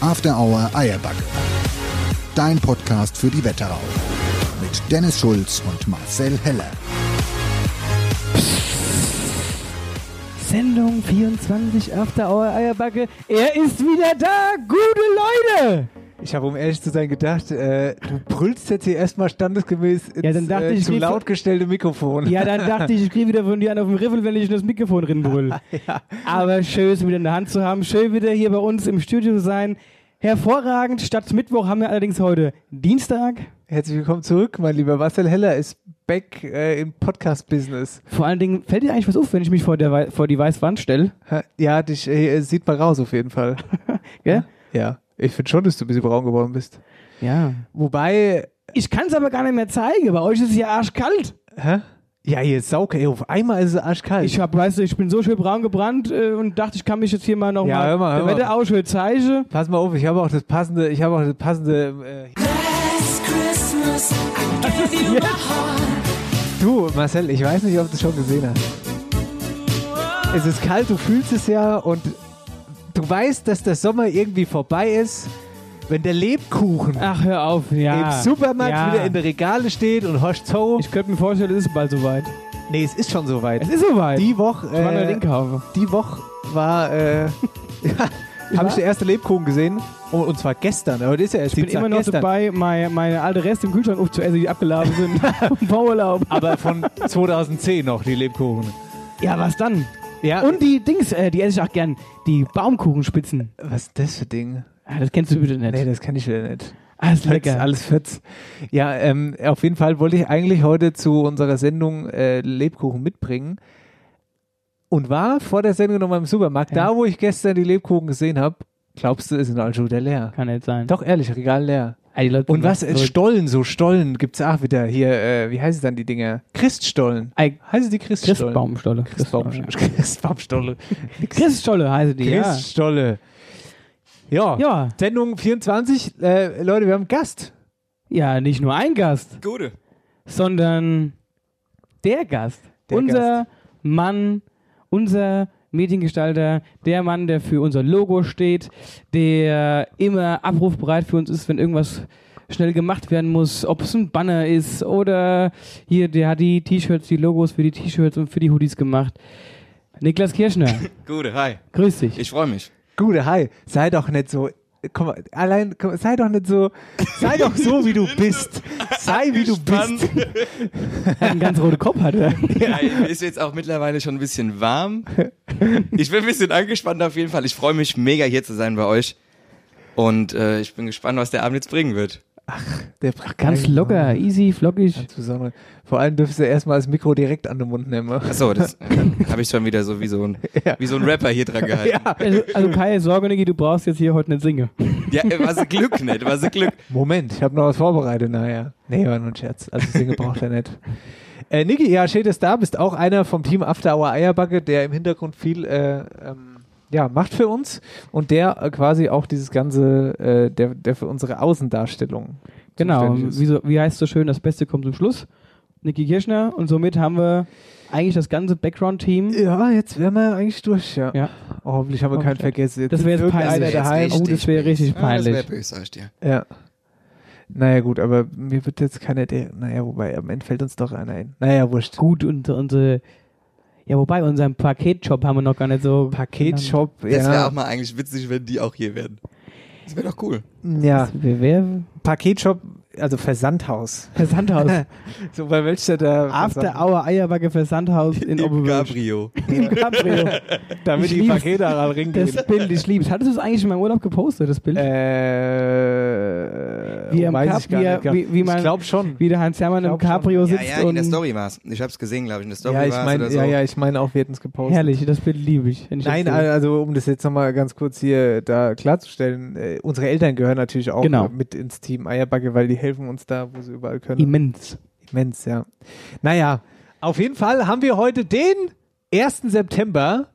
After Hour Eierbacke. Dein Podcast für die Wetterau. Mit Dennis Schulz und Marcel Heller. Sendung 24 After Hour Eierbacke. Er ist wieder da. Gute Leute. Ich habe, um ehrlich zu sein, gedacht, äh, du brüllst jetzt hier erstmal standesgemäß ins Ja, dann dachte äh, ich, zu wie- laut gestellte Mikrofon. Ja, dann dachte ich, ich kriege wieder von dir einen auf dem Riffel, wenn ich in das Mikrofon rinbrüll. Aber schön, es wieder in der Hand zu haben. Schön, wieder hier bei uns im Studio zu sein. Hervorragend. Statt Mittwoch haben wir allerdings heute Dienstag. Herzlich willkommen zurück, mein lieber Marcel Heller ist back äh, im Podcast-Business. Vor allen Dingen, fällt dir eigentlich was auf, wenn ich mich vor, der, vor die weiße Wand stelle? Ja, dich äh, sieht mal raus auf jeden Fall. Gell? Ja, ich finde schon, dass du ein bisschen braun geworden bist. Ja. Wobei, Ich kann es aber gar nicht mehr zeigen. Bei euch ist es ja arschkalt. hä? Ja, hier ist sauke. Ey, auf einmal ist es arschkalt. Ich hab, weißt du, ich bin so schön braun gebrannt äh, und dachte, ich kann mich jetzt hier mal noch Ja, mal hör mal, hör mal. der Wetter ausschön zeigen. Pass mal auf, ich habe auch das passende, ich habe auch das passende. Äh, du, Marcel, ich weiß nicht, ob du es schon gesehen hast. Es ist kalt, du fühlst es ja und du weißt, dass der Sommer irgendwie vorbei ist, wenn der Lebkuchen Ach, hör auf. Ja. im Supermarkt ja. wieder in der Regale steht und horcht so. Ich könnte mir vorstellen, es ist bald soweit. Nee, es ist schon soweit. Es ist soweit. Die Woche, ich war äh, die Woche war, äh, habe ich den ersten Lebkuchen gesehen und, und zwar gestern. Aber das ist ja erst Ich bin Dienstag, immer noch gestern. dabei, meine, meine alte Reste im Kühlschrank aufzuessen, die abgeladen sind vom Bauurlaub. Aber von 2010 noch, die Lebkuchen. Ja, was dann? Ja. Und die Dings, äh, die esse ich auch gern. Die Baumkuchenspitzen. was ist das für Ding? Ah, das kennst du bitte nicht. Nee, das kann ich wieder nicht. ist Fetz, lecker. alles Fetz. Ja, ähm, auf jeden Fall wollte ich eigentlich heute zu unserer Sendung äh, Lebkuchen mitbringen. Und war vor der Sendung noch mal im Supermarkt, Ja. da wo ich gestern die Lebkuchen gesehen habe, glaubst du, ist in schon wieder leer. Kann nicht sein. Doch, ehrlich, Regal leer. Leute Und was, äh. Stollen, so Stollen gibt's auch wieder hier, äh, wie heißen dann die Dinger? Christstollen. Ei, Heißen die Christstollen? Christbaumstolle. Christbaum, Christbaum, Christbaumstolle. ja. Christstolle heißen die, ja. Christstolle. Ja. Ja. Sendung 24. Äh, Leute, wir haben einen Gast. Ja, nicht nur ein Gast, Gute. sondern der Gast. Der unser Mann, unser Mediengestalter, der Mann, der für unser Logo steht, der immer abrufbereit für uns ist, wenn irgendwas schnell gemacht werden muss, ob es ein Banner ist oder hier, der hat die T-Shirts, die Logos für die T-Shirts und für die Hoodies gemacht. Niklas Kirschner, Gute, hi. grüß dich. Ich freue mich. Gute, hi. Sei doch nicht so. Komm mal, allein, komm, sei doch nicht so. Sei doch so, wie du bist. Sei, wie du bist. einen ganz roten Kopf, hat er. Ja, ist jetzt auch mittlerweile schon ein bisschen warm. Ich bin ein bisschen angespannt auf jeden Fall. Ich freue mich mega hier zu sein bei euch. Und äh, ich bin gespannt, was der Abend jetzt bringen wird. Der braucht Ganz locker, easy, flockig. Vor allem dürfst du erstmal das Mikro direkt an den Mund nehmen. Achso, das habe ich schon wieder so wie so ein, Ja. wie so ein Rapper hier dran gehalten. Ja. Also, also keine Sorge, Niki, du brauchst jetzt hier heute nicht singen. Ja, was ein Glück nicht, was ein Glück. Moment, ich habe noch was vorbereitet, naja. Nee, war nur ein Scherz. Also Single braucht er nicht. Äh, Niki, ja, schön, dass du da bist. Auch einer vom Team After Hour Eierbacke, der im Hintergrund viel äh, ähm, ja, macht für uns und der äh, quasi auch dieses ganze, äh, der, der für unsere Außendarstellung Genau, wie, so, wie heißt so schön, das Beste kommt zum Schluss. Niki Kirschner und somit haben wir eigentlich das ganze Background-Team. Ja, jetzt wären wir eigentlich durch, ja. Ja. Oh, hoffentlich haben wir keinen vergessen. Jetzt Das wäre jetzt peinlich. daheim. Oh, das wäre richtig Ja, das wäre peinlich. böse, ich dir. Ja. Naja, gut, aber mir wird jetzt keiner der. Naja, wobei, am Ende fällt uns doch einer ein. Naja, wurscht. Gut, und unsere. Ja, wobei, unseren Paketshop haben wir noch gar nicht so. Paketshop, Das wäre ja. auch mal eigentlich witzig, wenn die auch hier wären. Das wäre doch cool. Ja, wer? Paketshop, also Versandhaus. Versandhaus. So bei Weltstädter After Hour Eierbacke Versandhaus in Oberwölsch. Cabrio. Im Cabrio. damit Ich die. Pakete daran ringehen. Das Bild, ich lieb's. Hattest du es eigentlich in meinem Urlaub gepostet, das Bild? Äh, Wie am weiß Cap- ich gar wie er- nicht. wie- wie man- ich glaube schon. Wie der Heinz Hermann im glaub schon. Cabrio Ja, sitzt ja, in der Story war's. Ich hab's gesehen, glaube ich. In der Story Ja, ich war's meine, oder so. ja, ja, ich meine auch, wir hätten es gepostet. herrlich, das Bild liebe ich. ich Nein, also um das jetzt nochmal ganz kurz hier da klarzustellen, äh, unsere Eltern gehören natürlich auch Genau. mit ins Team Eierbacke, weil die helfen uns da, wo sie überall können. immens. Immens, ja. Naja, auf jeden Fall haben wir heute den 1. September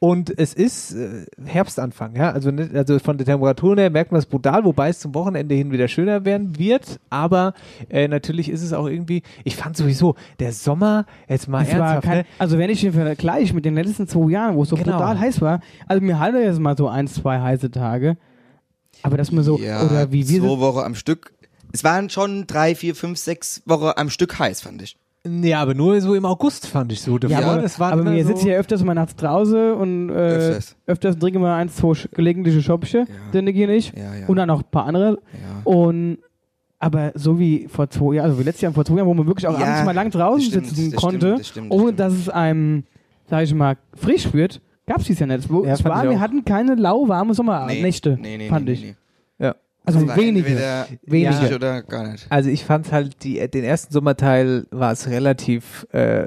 und es ist äh, Herbstanfang, ja. Also, nicht, also von der Temperatur her merkt man es brutal, wobei es zum Wochenende hin wieder schöner werden wird. Aber äh, natürlich ist es auch irgendwie, ich fand sowieso, der Sommer, jetzt mal Es war ernsthaft, kein, ne? also wenn ich den vergleiche mit den letzten zwei Jahren, wo es so Genau. brutal heiß war, also mir hatte jetzt mal so ein, zwei heiße Tage, aber dass man so, ja, oder wie wir zwei Wochen am Stück. Es waren schon drei, vier, fünf, sechs Wochen am Stück heiß, fand ich. Ja, aber nur so im August fand ich so. Ja, aber, das war aber immer wir so, sitzen ja öfters mal nachts draußen und äh, öfters. Öfters. trinken wir eins, zwei gelegentliche Schopche, Ja. der Niki und ich, Ja, ja. und dann noch ein paar andere. ja. Und aber so wie vor zwei Jahren, also wie letztes Jahr vor zwei Jahren, wo man wirklich auch Ja, abends mal lang draußen stimmt, sitzen das konnte, stimmt, das stimmt, das ohne dass es einem, sag ich mal, frisch wird, gab es dies ja nicht. Wo, Ja, es fand war, wir auch. hatten keine lauwarme Sommernächte, nee, nee, fand nee, ich. Also Es war wenige. oder gar nicht. Also ich fand halt, die, den ersten Sommerteil war es relativ äh,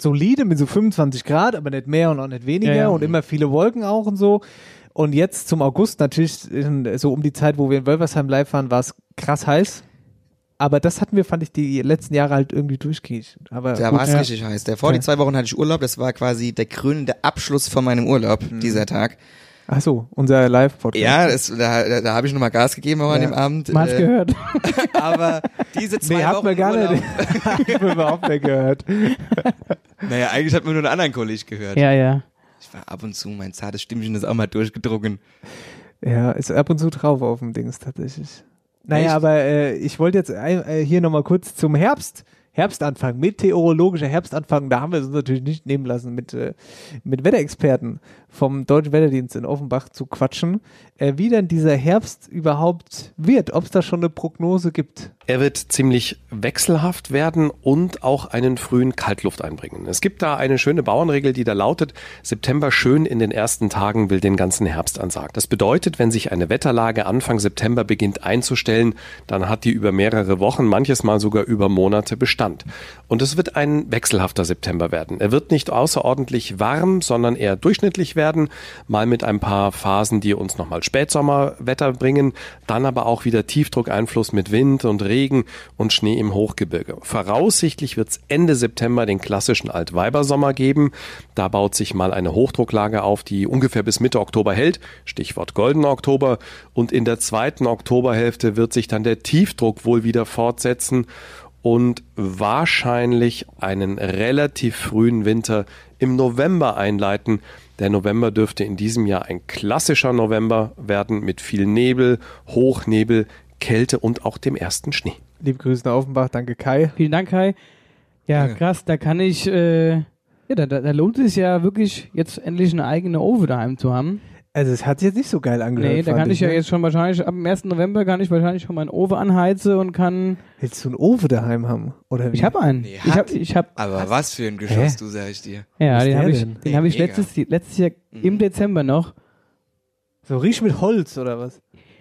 solide mit so 25 Grad, aber nicht mehr und auch nicht weniger Ja, ja. und immer viele Wolken auch und so. Und jetzt zum August natürlich, in, so um die Zeit, wo wir in Wölversheim live waren, war es krass heiß. Aber das hatten wir, fand ich, die letzten Jahre halt irgendwie durchgehend. Aber Da war es ja. richtig heiß. Der vor die Ja. zwei Wochen hatte ich Urlaub. Das war quasi der krönende Abschluss von meinem Urlaub, Mhm. dieser Tag. Ach so, unser Live-Podcast. Ja, das, da, da, da habe ich nochmal Gas gegeben auch an Ja. dem Abend. Man hat's Äh, gehört. Aber diese zwei Nee, hat Wochen man gar Urlaub, nicht. Hab ich überhaupt nicht gehört. Naja, eigentlich hat man nur einen anderen Kollegen gehört. ja, ja. Ich war ab und zu, mein zartes Stimmchen ist auch mal durchgedrungen. Ja, ist ab und zu drauf auf dem Dings tatsächlich. Naja, Echt? aber äh, ich wollte jetzt ein- äh, hier nochmal kurz zum Herbst. Herbstanfang, meteorologischer Herbstanfang, da haben wir es uns natürlich nicht nehmen lassen, mit, äh, mit Wetterexperten vom Deutschen Wetterdienst in Offenbach zu quatschen, äh, wie denn dieser Herbst überhaupt wird, ob es da schon eine Prognose gibt. Er wird ziemlich wechselhaft werden und auch einen frühen Kaltluft einbringen. Es gibt da eine schöne Bauernregel, die da lautet, September schön in den ersten Tagen will den ganzen Herbst ansagen. Das bedeutet, wenn sich eine Wetterlage Anfang September beginnt einzustellen, dann hat die über mehrere Wochen, manches Mal sogar über Monate Bestand. Und es wird ein wechselhafter September werden. Er wird nicht außerordentlich warm, sondern eher durchschnittlich werden, mal mit ein paar Phasen, die uns nochmal Spätsommerwetter bringen, dann aber auch wieder Tiefdruckeinfluss mit Wind und Regen und Schnee im Hochgebirge. Voraussichtlich wird es Ende September den klassischen Altweibersommer geben. Da baut sich mal eine Hochdrucklage auf, die ungefähr bis Mitte Oktober hält. Stichwort goldener Oktober. Und in der zweiten Oktoberhälfte wird sich dann der Tiefdruck wohl wieder fortsetzen und wahrscheinlich einen relativ frühen Winter im November einleiten. Der November dürfte in diesem Jahr ein klassischer November werden mit viel Nebel, Hochnebel, Kälte und auch dem ersten Schnee. Liebe Grüße nach Offenbach, danke Kai. Vielen Dank, Kai. Ja, Danke. krass, da kann ich, äh, ja, da, da, lohnt es ja wirklich, jetzt endlich eine eigene Ofen daheim zu haben. Also es hat sich jetzt nicht so geil angehört. Nee, da kann ich ja ne? jetzt schon wahrscheinlich, ab dem 1. November kann ich wahrscheinlich schon meinen Ofen anheizen und kann, Willst du einen Ofen daheim haben? Oder wie? ich habe einen. Nee, ich habe, ich habe, Aber was für ein Geschoss, du sag ich dir. ja, ist den habe ich, den habe ich Mega. letztes, letztes Jahr im Mhm. Dezember noch. So riech mit Holz oder was?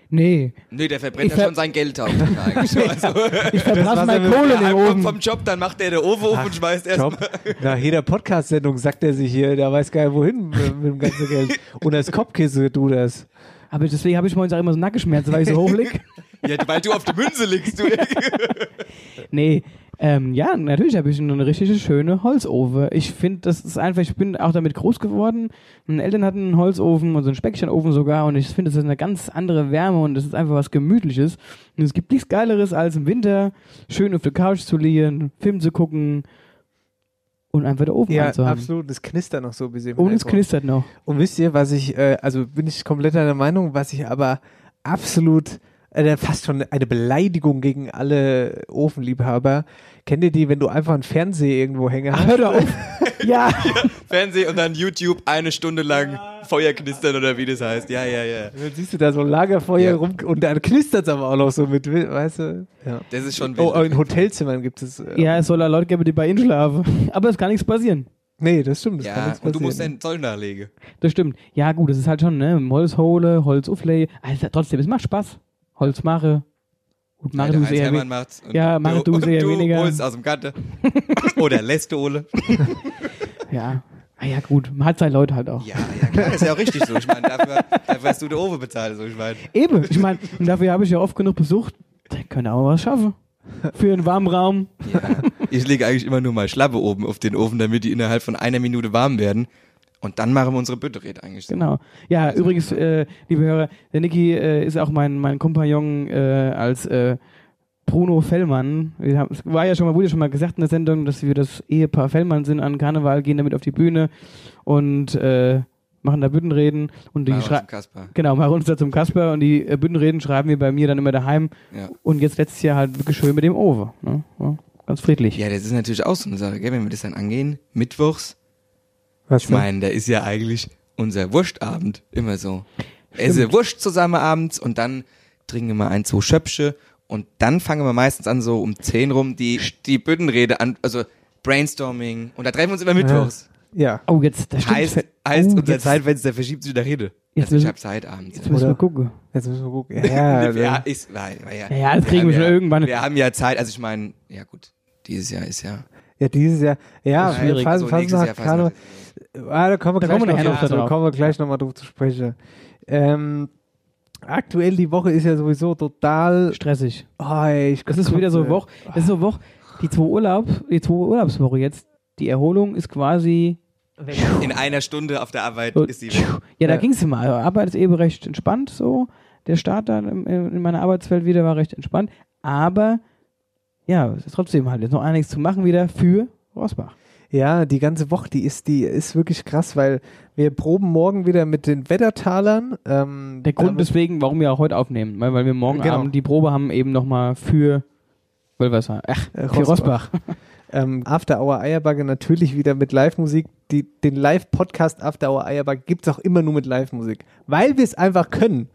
Nee, Nee, der verbrennt Ich ja schon sein Geld auf. eigentlich. so. Also, ich er meine mit- Kohle in den Ofen. vom Job, dann macht der der Ofen auf und schmeißt erst Job. Nach jeder Podcast-Sendung sagt er sich hier, der weiß gar nicht wohin mit, dem ganzen Geld. Und als Kopfkisse du das. Aber deswegen habe ich morgens auch immer so Nackenschmerzen, weil ich so hoch lieg. Ja, weil du auf der Münze liegst, du. Nee, ähm, ja, natürlich habe ich eine richtige schöne Holzofen. Ich finde, das ist einfach, ich bin auch damit groß geworden. Meine Eltern hatten einen Holzofen und so einen Speckchenofen sogar und ich finde, das ist eine ganz andere Wärme und das ist einfach was Gemütliches. Und es gibt nichts Geileres, als im Winter schön auf der Couch zu liegen, Film zu gucken und einfach der Ofen Ja, anzuhaben. absolut. Das knistert noch so ein bisschen. im Und es knistert noch. Und wisst ihr, was ich, äh, also bin ich komplett einer Meinung, was ich aber absolut äh, fast schon eine Beleidigung gegen alle Ofenliebhaber. Kennt ihr die, wenn du einfach einen Fernseher irgendwo hängen hast? Hör doch auf. ja. Fernsehen und dann YouTube eine Stunde lang Feuer knistern oder wie das heißt. Ja, ja, ja. Dann siehst du da so ein Lagerfeuer Ja. rum und dann knistert es aber auch noch so mit, weißt du? Ja. Das ist schon Oh, wild. in Hotelzimmern gibt es. Äh, Ja, es soll da Leute geben, die bei ihnen schlafen. Aber es kann nichts passieren. Nee, das stimmt. Das ja, und du musst den Zoll nachlegen. Das stimmt. Ja, gut, das ist halt schon, ne? Holz hole, Holz auflege. Also trotzdem, es macht Spaß. Holz mache. Gut, mache Ja, du der sehr. Und Ja, mach du und sehr du weniger. holst aus dem Gatte. Oder lässt du Ole. Ja. Ah ja, gut. Man hat seine Leute halt auch. Ja, ja, klar. Ist ja auch richtig so. Ich meine, dafür, dafür hast du den Ofen bezahlt. So, ich meine. Eben. Ich meine, und dafür habe ich ja oft genug besucht. Da können auch was schaffen. Für einen warmen Raum. Ja. Ich lege eigentlich immer nur mal Schlappe oben auf den Ofen, damit die innerhalb von einer Minute warm werden. Und dann machen wir unsere Büttered eigentlich. Genau. Ja, übrigens, äh, liebe Hörer, der Niki äh, ist auch mein, mein Kompagnon äh, als äh, Bruno Fellmann. Wir haben, es war ja schon mal, wurde ja schon mal gesagt in der Sendung, dass wir das Ehepaar Fellmann sind an Karneval, gehen damit auf die Bühne und äh, machen da Büttenreden und die schreiben. zum Kasper. Genau, machen uns da zum Kasper und die äh, Büttenreden schreiben wir bei mir dann immer daheim. Ja. Und jetzt letztes Jahr halt wirklich schön mit dem Owe. Ne? Ja, ganz friedlich. ja, das ist natürlich auch so eine Sache, gell? wenn wir das dann angehen. Mittwochs, Was ich meine, da ist ja eigentlich unser Wurstabend immer so. Esse Wurst zusammen abends und dann trinken wir ein, zwei Schöpfche und dann fangen wir meistens an, so um 10 rum, die, die Büttenrede an, also Brainstorming und da treffen wir uns immer mittwochs. Ja. Oh, jetzt, das stimmt. Heißt, heißt oh, unser jetzt, Zeitfenster verschiebt sich nach Rede. Jetzt Also ich müssen- habe Zeit abends. jetzt müssen wir gucken. Jetzt müssen wir gucken. Ja, also, ja, ist, ja, Ja, ja, das kriegen wir haben schon ja, irgendwann. Wir haben ja Zeit, also ich meine, ja gut, dieses Jahr ist ja ja, dieses Jahr. Ja, schwierig. Fas- so nächstes Fasnacht, Jahr Karneval. Ah, da kommen wir Da gleich kommen wir noch, nachher drauf noch zu- drauf. kommen wir gleich nochmal drauf zu sprechen. Ähm, aktuell die Woche ist ja sowieso total. Stressig. Oh, ey, ich Das ist wieder so Woche. Das ist so Woche. Die zwei Urlaub, die zwei Urlaubswoche jetzt. Die Erholung ist quasi. in einer Stunde auf der Arbeit so, ist die weg. Ja, da Ja. ging es immer. Also Arbeit ist eben recht entspannt so. Der Start dann in meiner Arbeitswelt wieder war recht entspannt. Aber ja, es ist trotzdem halt jetzt noch einiges zu machen wieder für Rosbach. Ja, die ganze Woche, die ist, die ist wirklich krass, weil wir proben morgen wieder mit den Wettertalern. Ähm, Der Grund deswegen, warum wir auch heute aufnehmen, weil, weil wir morgen Genau. Abend die Probe haben, eben nochmal für Wölversheim. Ach, Äh, für Rosbach. Ähm, After Hour Eierbagge natürlich wieder mit Live-Musik. Den Live-Podcast After Hour Eierbagge gibt es auch immer nur mit Live-Musik, weil wir es einfach können.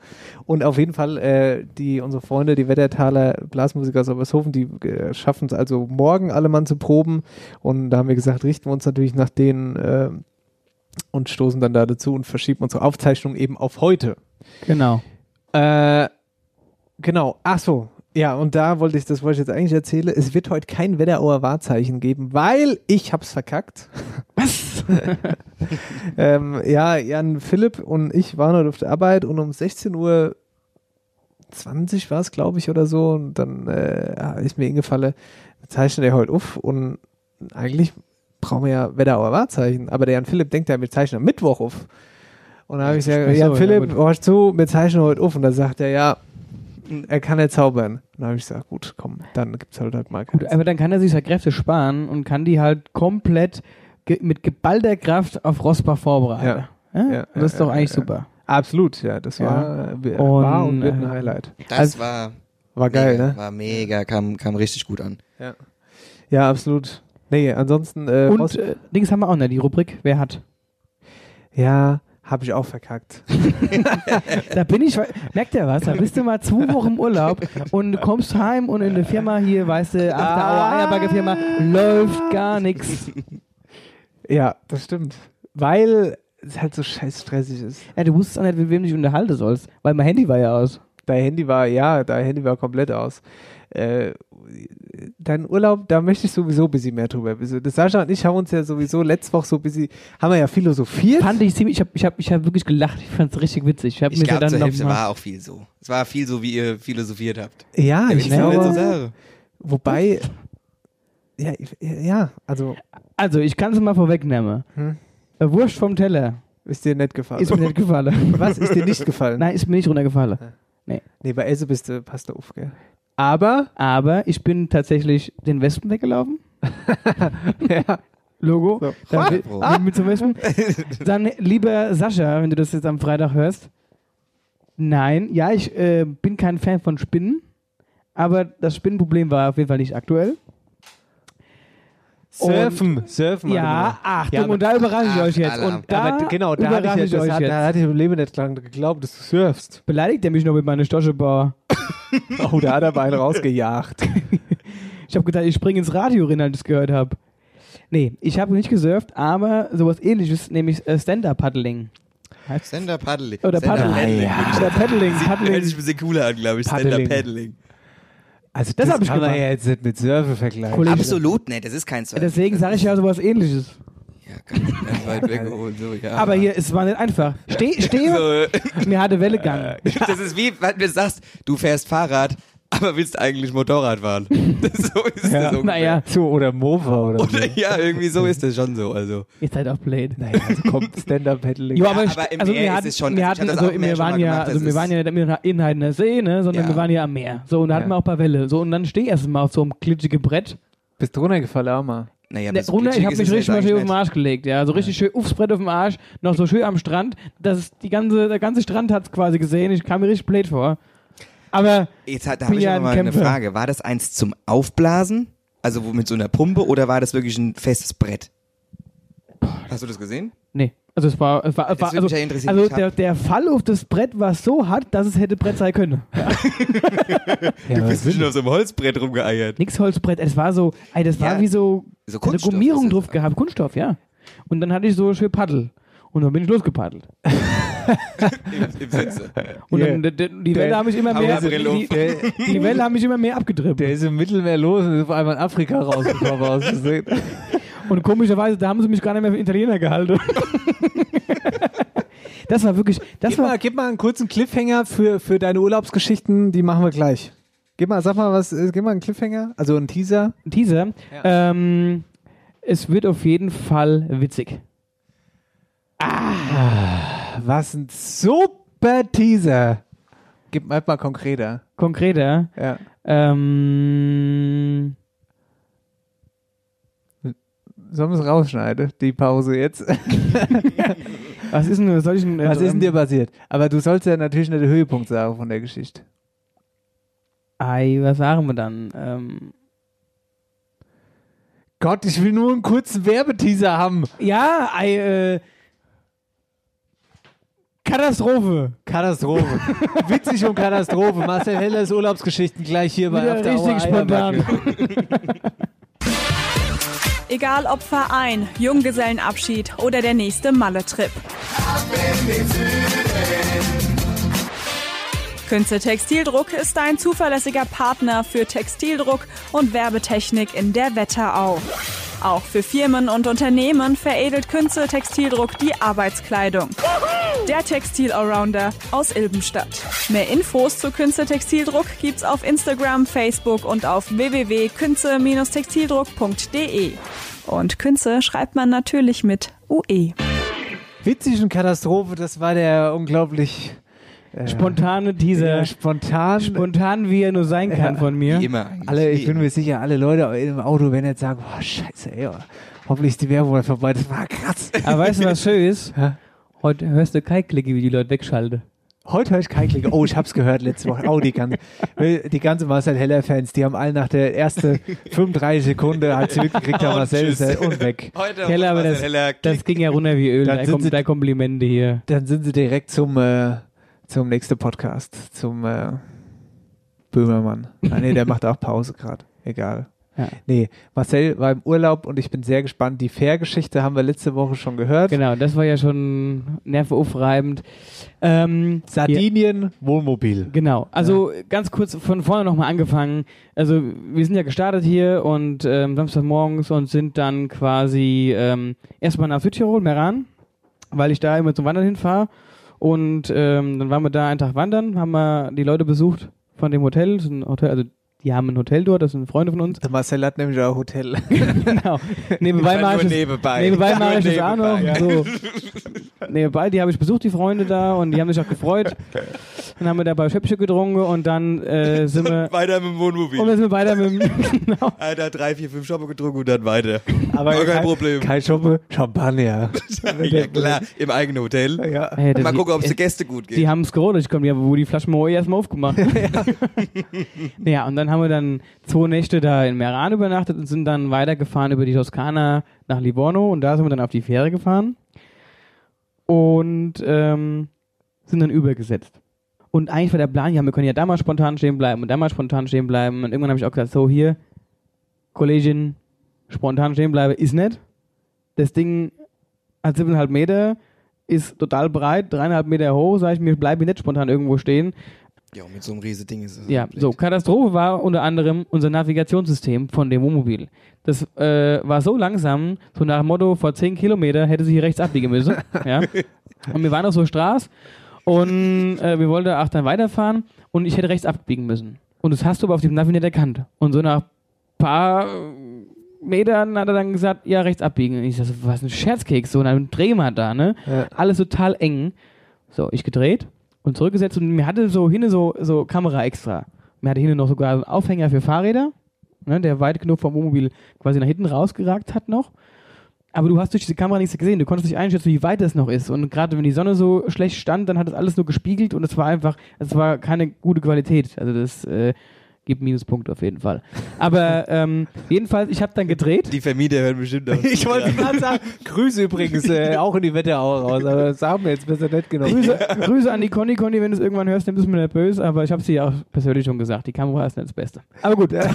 Und auf jeden Fall, äh, die, unsere Freunde, die Wettertaler Blasmusiker aus Obershofen, die äh, schaffen es also morgen alle Mann zu proben. Und da haben wir gesagt, richten wir uns natürlich nach denen äh, und stoßen dann da dazu und verschieben unsere Aufzeichnung eben auf heute. Genau. Äh, genau. Ach so. Ja, und da wollte ich, das wollte ich jetzt eigentlich erzählen. Es wird heute kein Wetterauer Wahrzeichen geben, weil ich hab's verkackt. Was? ähm, ja, Jan Philipp und ich waren heute auf der Arbeit und um 16 Uhr 20 war es, glaube ich, oder so. Und dann äh, ist mir eingefallen, wir zeichnen ja heute auf und eigentlich brauchen wir ja Wetterauer Wahrzeichen. Aber der Jan Philipp denkt ja, wir zeichnen am Mittwoch auf. Und dann habe ich gesagt, Jan ja, Philipp, hörst zu, wir zeichnen heute auf. Und dann sagt er, ja, er kann nicht zaubern. Dann habe ich gesagt, gut, komm, dann gibt's halt halt mal Gut, aber dann kann er sich seine Kräfte sparen und kann die halt komplett ge mit geballter Kraft auf Rosbach vorbereiten. Ja. Ja, Und das ist ja, doch ja, eigentlich ja. super. Absolut, ja, das Ja. war, äh, Und, war und wird ein äh, Highlight. Das Also- war, War geil, mega, ne? War mega, kam, kam richtig gut an. Ja, absolut. Nee, ansonsten, äh, Und äh, Dings haben wir auch noch, die Rubrik, wer hat. ja, habe ich auch verkackt. Da bin ich, merkt ihr was, da bist du mal zwei Wochen im Urlaub und du kommst heim und in der Firma hier, weißt du, After Hour Eierbagge Firma, läuft gar nichts. Ja, das stimmt. Weil es halt so scheiß stressig ist. Ja, du wusstest auch nicht, mit wem du dich unterhalten sollst, weil mein Handy war ja aus. Dein Handy war, ja, dein Handy war komplett aus. Äh, dein Urlaub, da möchte ich sowieso ein bisschen mehr drüber wissen. Das Sascha und ich haben uns ja sowieso letzte Woche so ein bisschen, haben wir ja philosophiert. Fand ich ziemlich, ich habe ich hab, ich hab wirklich gelacht, ich fand es richtig witzig. Ich, hab Ich mir glaube, Hälfte mal- war auch viel so. Es war viel so, wie ihr philosophiert habt. Ja, ich Wenn so glaube, wobei, ja, ich- ja, also, Also, ich kann es mal vorwegnehmen. Hm. Äh, Wurst vom Teller ist dir nicht gefallen. ist mir nicht gefallen. Was ist dir nicht gefallen? Nein, ist mir nicht runtergefallen. Nee, bei Esse bist du, passt du auf, gell? Aber, Aber ich bin tatsächlich den Wespen weggelaufen. ja, Logo. So. Dann, Ah. mit zum Wespen. Dann, lieber Sascha, wenn du das jetzt am Freitag hörst, Nein, ja, ich äh, bin kein Fan von Spinnen, aber das Spinnenproblem war auf jeden Fall nicht aktuell. Surfen, surfen. Ja. Achtung, Ja, aber- und da überrasche ich Ach, euch jetzt. Alarm. Und da aber genau, da überrasche hatte ich, ich das euch hat, jetzt. da hatte ich im Leben nicht dran geglaubt, dass du surfst. Beleidigt er mich noch mit meiner Stoschebar? Oh, da hat er beide rausgejagt. Ich habe gedacht, ich springe ins Radio rein, als ich das gehört habe. Nee, ich habe nicht gesurft, aber sowas ähnliches, nämlich äh, Stand-Up-Paddling. Sender Paddling. Oder Sender Paddling. ja. Oder Paddling, Sieht, hört Paddling. sich ein bisschen cooler an, glaube ich. Paddling. Also Das das, hab ich kann man gemacht. ja jetzt nicht mit Surfen vergleichen. Kollege. Absolut nicht, das ist kein Surf. Deswegen sage ich ja sowas ähnliches. Ja, kann ich ganz weit weg und so, ja. Aber hier, es war nicht einfach. Steh, stehe, So, mir hatte Welle gegangen. das ist wie, wenn du sagst, du fährst Fahrrad, aber willst eigentlich Motorrad fahren. Das, so ist das ungefähr. Naja, So, oder Mofa oder, Oder, so. ja, irgendwie so ist das schon so. Also. ihr seid auch blöd. Naja, also kommt Stand-Up-Paddling. Ja, aber, ich- aber im also Meer wir ist hatten, es schon- wir also ich hatten, das also wir waren ja, gemacht, also das wir waren ja nicht in Heidener See, ne, sondern Ja. wir waren ja am Meer. So, und da hatten Ja. wir auch ein paar Welle. So, und dann steh erst mal auf so einem glitschigen Brett. Bist du runtergefallen, auch mal? Naja, Ne, so runter, ich habe ist mich es richtig mal schön auf den Arsch gelegt, ja. So richtig schön aufs Brett auf dem Arsch, noch so schön am Strand. Das ist die ganze, der ganze Strand hat's quasi gesehen. Ich kam mir richtig blöd vor. Aber. Jetzt hat, da bin habe ich ja aber mal eine. Frage. War das eins zum Aufblasen? Also wo mit so einer Pumpe oder war das wirklich ein festes Brett? Hast du das gesehen? nee, also es war, es war, es Das war also, mich ja also der, der Fall auf das Brett war so hart, dass es hätte Brett sein können. Ja, Du was bist schon auf so einem Holzbrett rumgeeiert. Nix Holzbrett, es war so, ey, das war Ja, wie so So eine Gummierung drauf gehabt, Kunststoff, ja. Und dann hatte ich so schön Paddel. Und dann bin ich losgepaddelt. Im, im Sitze. Und Ja. dann, die Der- Welle haben mich immer mehr, die, die, die Welle haben mich immer mehr abgedrippt. Der ist im Mittelmeer los und ist auf einmal in Afrika rausgekommen. Und komischerweise, da haben sie mich gar nicht mehr für Italiener gehalten. das war wirklich, das Gib war, mal, gib mal einen kurzen Cliffhanger für, für deine Urlaubsgeschichten, die machen wir gleich. Gib mal, sag mal was, äh, gib mal einen Cliffhanger, also einen Teaser. ein Teaser. Ähm, es wird auf jeden Fall witzig. Was ein super Teaser. Gib mal mal konkreter. Konkreter. Ja. Ähm, Sollen wir es rausschneiden, die Pause jetzt? was ist denn, soll ich denn, Was ist denn ähm, dir passiert? Aber du sollst ja natürlich nicht der Höhepunkt sagen von der Geschichte. Ei, was sagen wir dann? Ähm, Gott, ich will nur einen kurzen Werbeteaser haben. ja, ei, äh, Katastrophe. Katastrophe. Witzig und Katastrophe. Marcel Hellers Urlaubsgeschichten gleich hier bei After richtig Hour spontan. Egal ob Verein, Junggesellenabschied oder der nächste Malle-Trip. Künze Textildruck ist ein zuverlässiger Partner für Textildruck und Werbetechnik in der Wetterau. Auch für Firmen und Unternehmen veredelt Künze Textildruck die Arbeitskleidung. Der Textil-Allrounder aus Ilbenstadt. Mehr Infos zu Künze Textildruck gibt's auf Instagram, Facebook und auf www.künze-textildruck.de. Und Künze schreibt man natürlich mit. UE. Witzig Katastrophe, das war der unglaublich Spontane Teaser. ja, spontan. Spontan, wie er nur sein kann von mir. Wie immer eigentlich. alle, ich bin mir sicher, alle Leute im Auto werden jetzt sagen, boah, scheiße, ey, hoffentlich ist die Werbung vorbei. Das war krass. Aber weißt du, was schön ist? Hä? Heute hörst du keine Klicke, wie die Leute wegschalten. Heute höre ich kein Klick. Oh, ich hab's gehört letzte Woche. Oh, die ganze, die ganze Marcel Heller-Fans, die haben alle nach der ersten 35 Sekunde, als sie mitgekriegt haben, Marcel ist und weg. Heute Keller, aber das, Heller, das ging ja runter wie Öl. Dann Da sind kommt sie- da Komplimente hier. Dann sind sie direkt zum, äh, zum nächsten Podcast, zum äh, Böhmermann. Ah, nee, der macht auch Pause gerade. Egal. Ja. Nee, Marcel war im Urlaub und ich bin sehr gespannt. Die Fair-Geschichte haben wir letzte Woche schon gehört. Genau, das war ja schon nervenaufreibend. Ähm, Sardinien, Wohnmobil. Genau, also ganz kurz von vorne nochmal angefangen. Also wir sind ja gestartet hier und ähm, Samstagmorgens und sind dann quasi ähm, erstmal nach Südtirol, Meran, weil ich da immer zum Wandern hinfahre. Und ähm, dann waren wir da einen Tag wandern, haben wir die Leute besucht von dem Hotel. Ein Hotel also die haben ein Hotel dort, das sind Freunde von uns. Der Marcel hat nämlich auch ein Hotel. genau. Nebenbei mache ich das, nebenbei. nebenbei mache ich das auch noch. nebenbei. So. Nee, beide, die habe ich besucht, die Freunde da, und die haben sich auch gefreut. Dann haben wir dabei Schöpfchen getrunken und dann äh, sind wir. Weiter mit dem Wohnmobil. Und dann sind wir weiter mit dem. genau. Alter, drei, vier, fünf Schoppe getrunken und dann weiter. Aber kein kein Problem. Kein Schoppe, Champagner. ja, klar, im eigenen Hotel. Ja. Hey, Mal gucken, ob es äh, den Gästen gut geht. Die haben es gerodet, ich komme, ja, wo die Flaschen Moe erstmal aufgemacht. ja. und dann haben wir dann zwei Nächte da in Meran übernachtet und sind dann weitergefahren über die Toskana nach Livorno und da sind wir dann auf die Fähre gefahren und ähm, sind dann übergesetzt. Und eigentlich war der Plan, ja, wir können ja da mal spontan stehen bleiben und da mal spontan stehen bleiben. Und irgendwann habe ich auch gesagt, so hier, Kollegin, spontan stehen bleiben ist nicht. Das Ding hat 7,5 Meter, ist total breit, dreieinhalb Meter hoch, sage ich mir, bleibe nicht spontan irgendwo stehen. Ja, mit so einem riesen Ding ist es. Ja, blöd. so, Katastrophe war unter anderem unser Navigationssystem von dem Wohnmobil. Das äh, war so langsam, so nach dem Motto, vor 10 Kilometer hätte sie hier rechts abbiegen müssen. ja. Und wir waren auf so Straß und äh, wir wollten auch dann weiterfahren und ich hätte rechts abbiegen müssen. Und das hast du aber auf dem Navi nicht erkannt. Und so nach paar Metern hat er dann gesagt, ja, rechts abbiegen. Und ich sag so, was ein Scherzkeks, so, drehen wir da, ne? Ja. Alles total eng. So, ich gedreht und zurückgesetzt und mir hatte so hinne so, so Kamera extra. Mir hatte hinne noch sogar einen Aufhänger für Fahrräder, ne, der weit genug vom Wohnmobil quasi nach hinten rausgeragt hat noch. Aber du hast durch diese Kamera nichts gesehen. Du konntest nicht einschätzen, wie weit das noch ist. Und gerade wenn die Sonne so schlecht stand, dann hat das alles nur gespiegelt und es war einfach, es war keine gute Qualität. Also das äh, gibt Minuspunkte auf jeden Fall. Aber ähm, jedenfalls, ich habe dann gedreht. Die Vermieter hören bestimmt auf. Ich wollte gerade sagen, Grüße übrigens äh, auch in die Wetterau raus, aber das haben wir jetzt besser nicht genommen. Grüße, Grüße an die Conny Conny, wenn du es irgendwann hörst, dann bist du mir nicht böse, aber ich habe sie auch persönlich schon gesagt. Die Kamera ist nicht das Beste. Aber gut, Mama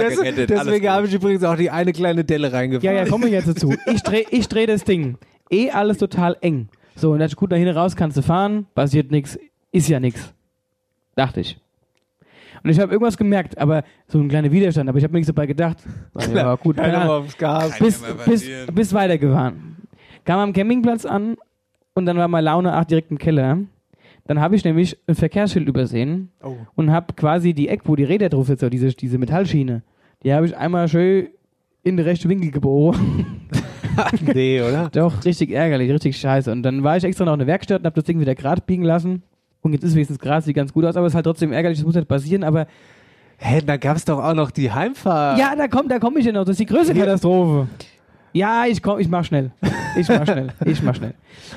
Das, gerettet. deswegen habe ich übrigens auch die eine kleine Delle reingefahren. ja, ja, kommen wir jetzt dazu. Ich drehe ich dreh das Ding. Eh alles total eng. So, und ich, gut, da hinten raus kannst du fahren, passiert nichts, ist ja nichts. Dachte ich. Und ich habe irgendwas gemerkt, aber so ein kleiner Widerstand, aber ich habe mir nichts dabei gedacht. Ja, gut, keine mal aufs Gas. bis, mal bis, bis weitergefahren. Kam am Campingplatz an und dann war meine Laune auch direkt im Keller. Dann habe ich nämlich ein Verkehrsschild übersehen Oh. und habe quasi die Eck, wo die Räder drauf sitzen, diese, diese Metallschiene, die habe ich einmal schön in den rechten Winkel geboren. nee, oder? Doch, richtig ärgerlich, richtig scheiße. Und dann war ich extra noch in der Werkstatt und habe das Ding wieder gerade biegen lassen. Und jetzt ist wenigstens gerade, sieht ganz gut aus, aber es ist halt trotzdem ärgerlich, das muss nicht passieren, aber Hä, da gab es doch auch noch die Heimfahrt. ja, da kommt, da komme ich ja noch, das ist die größte Katastrophe. Ja, ich komm, ich mach schnell. Ich mach schnell. Ich mach schnell.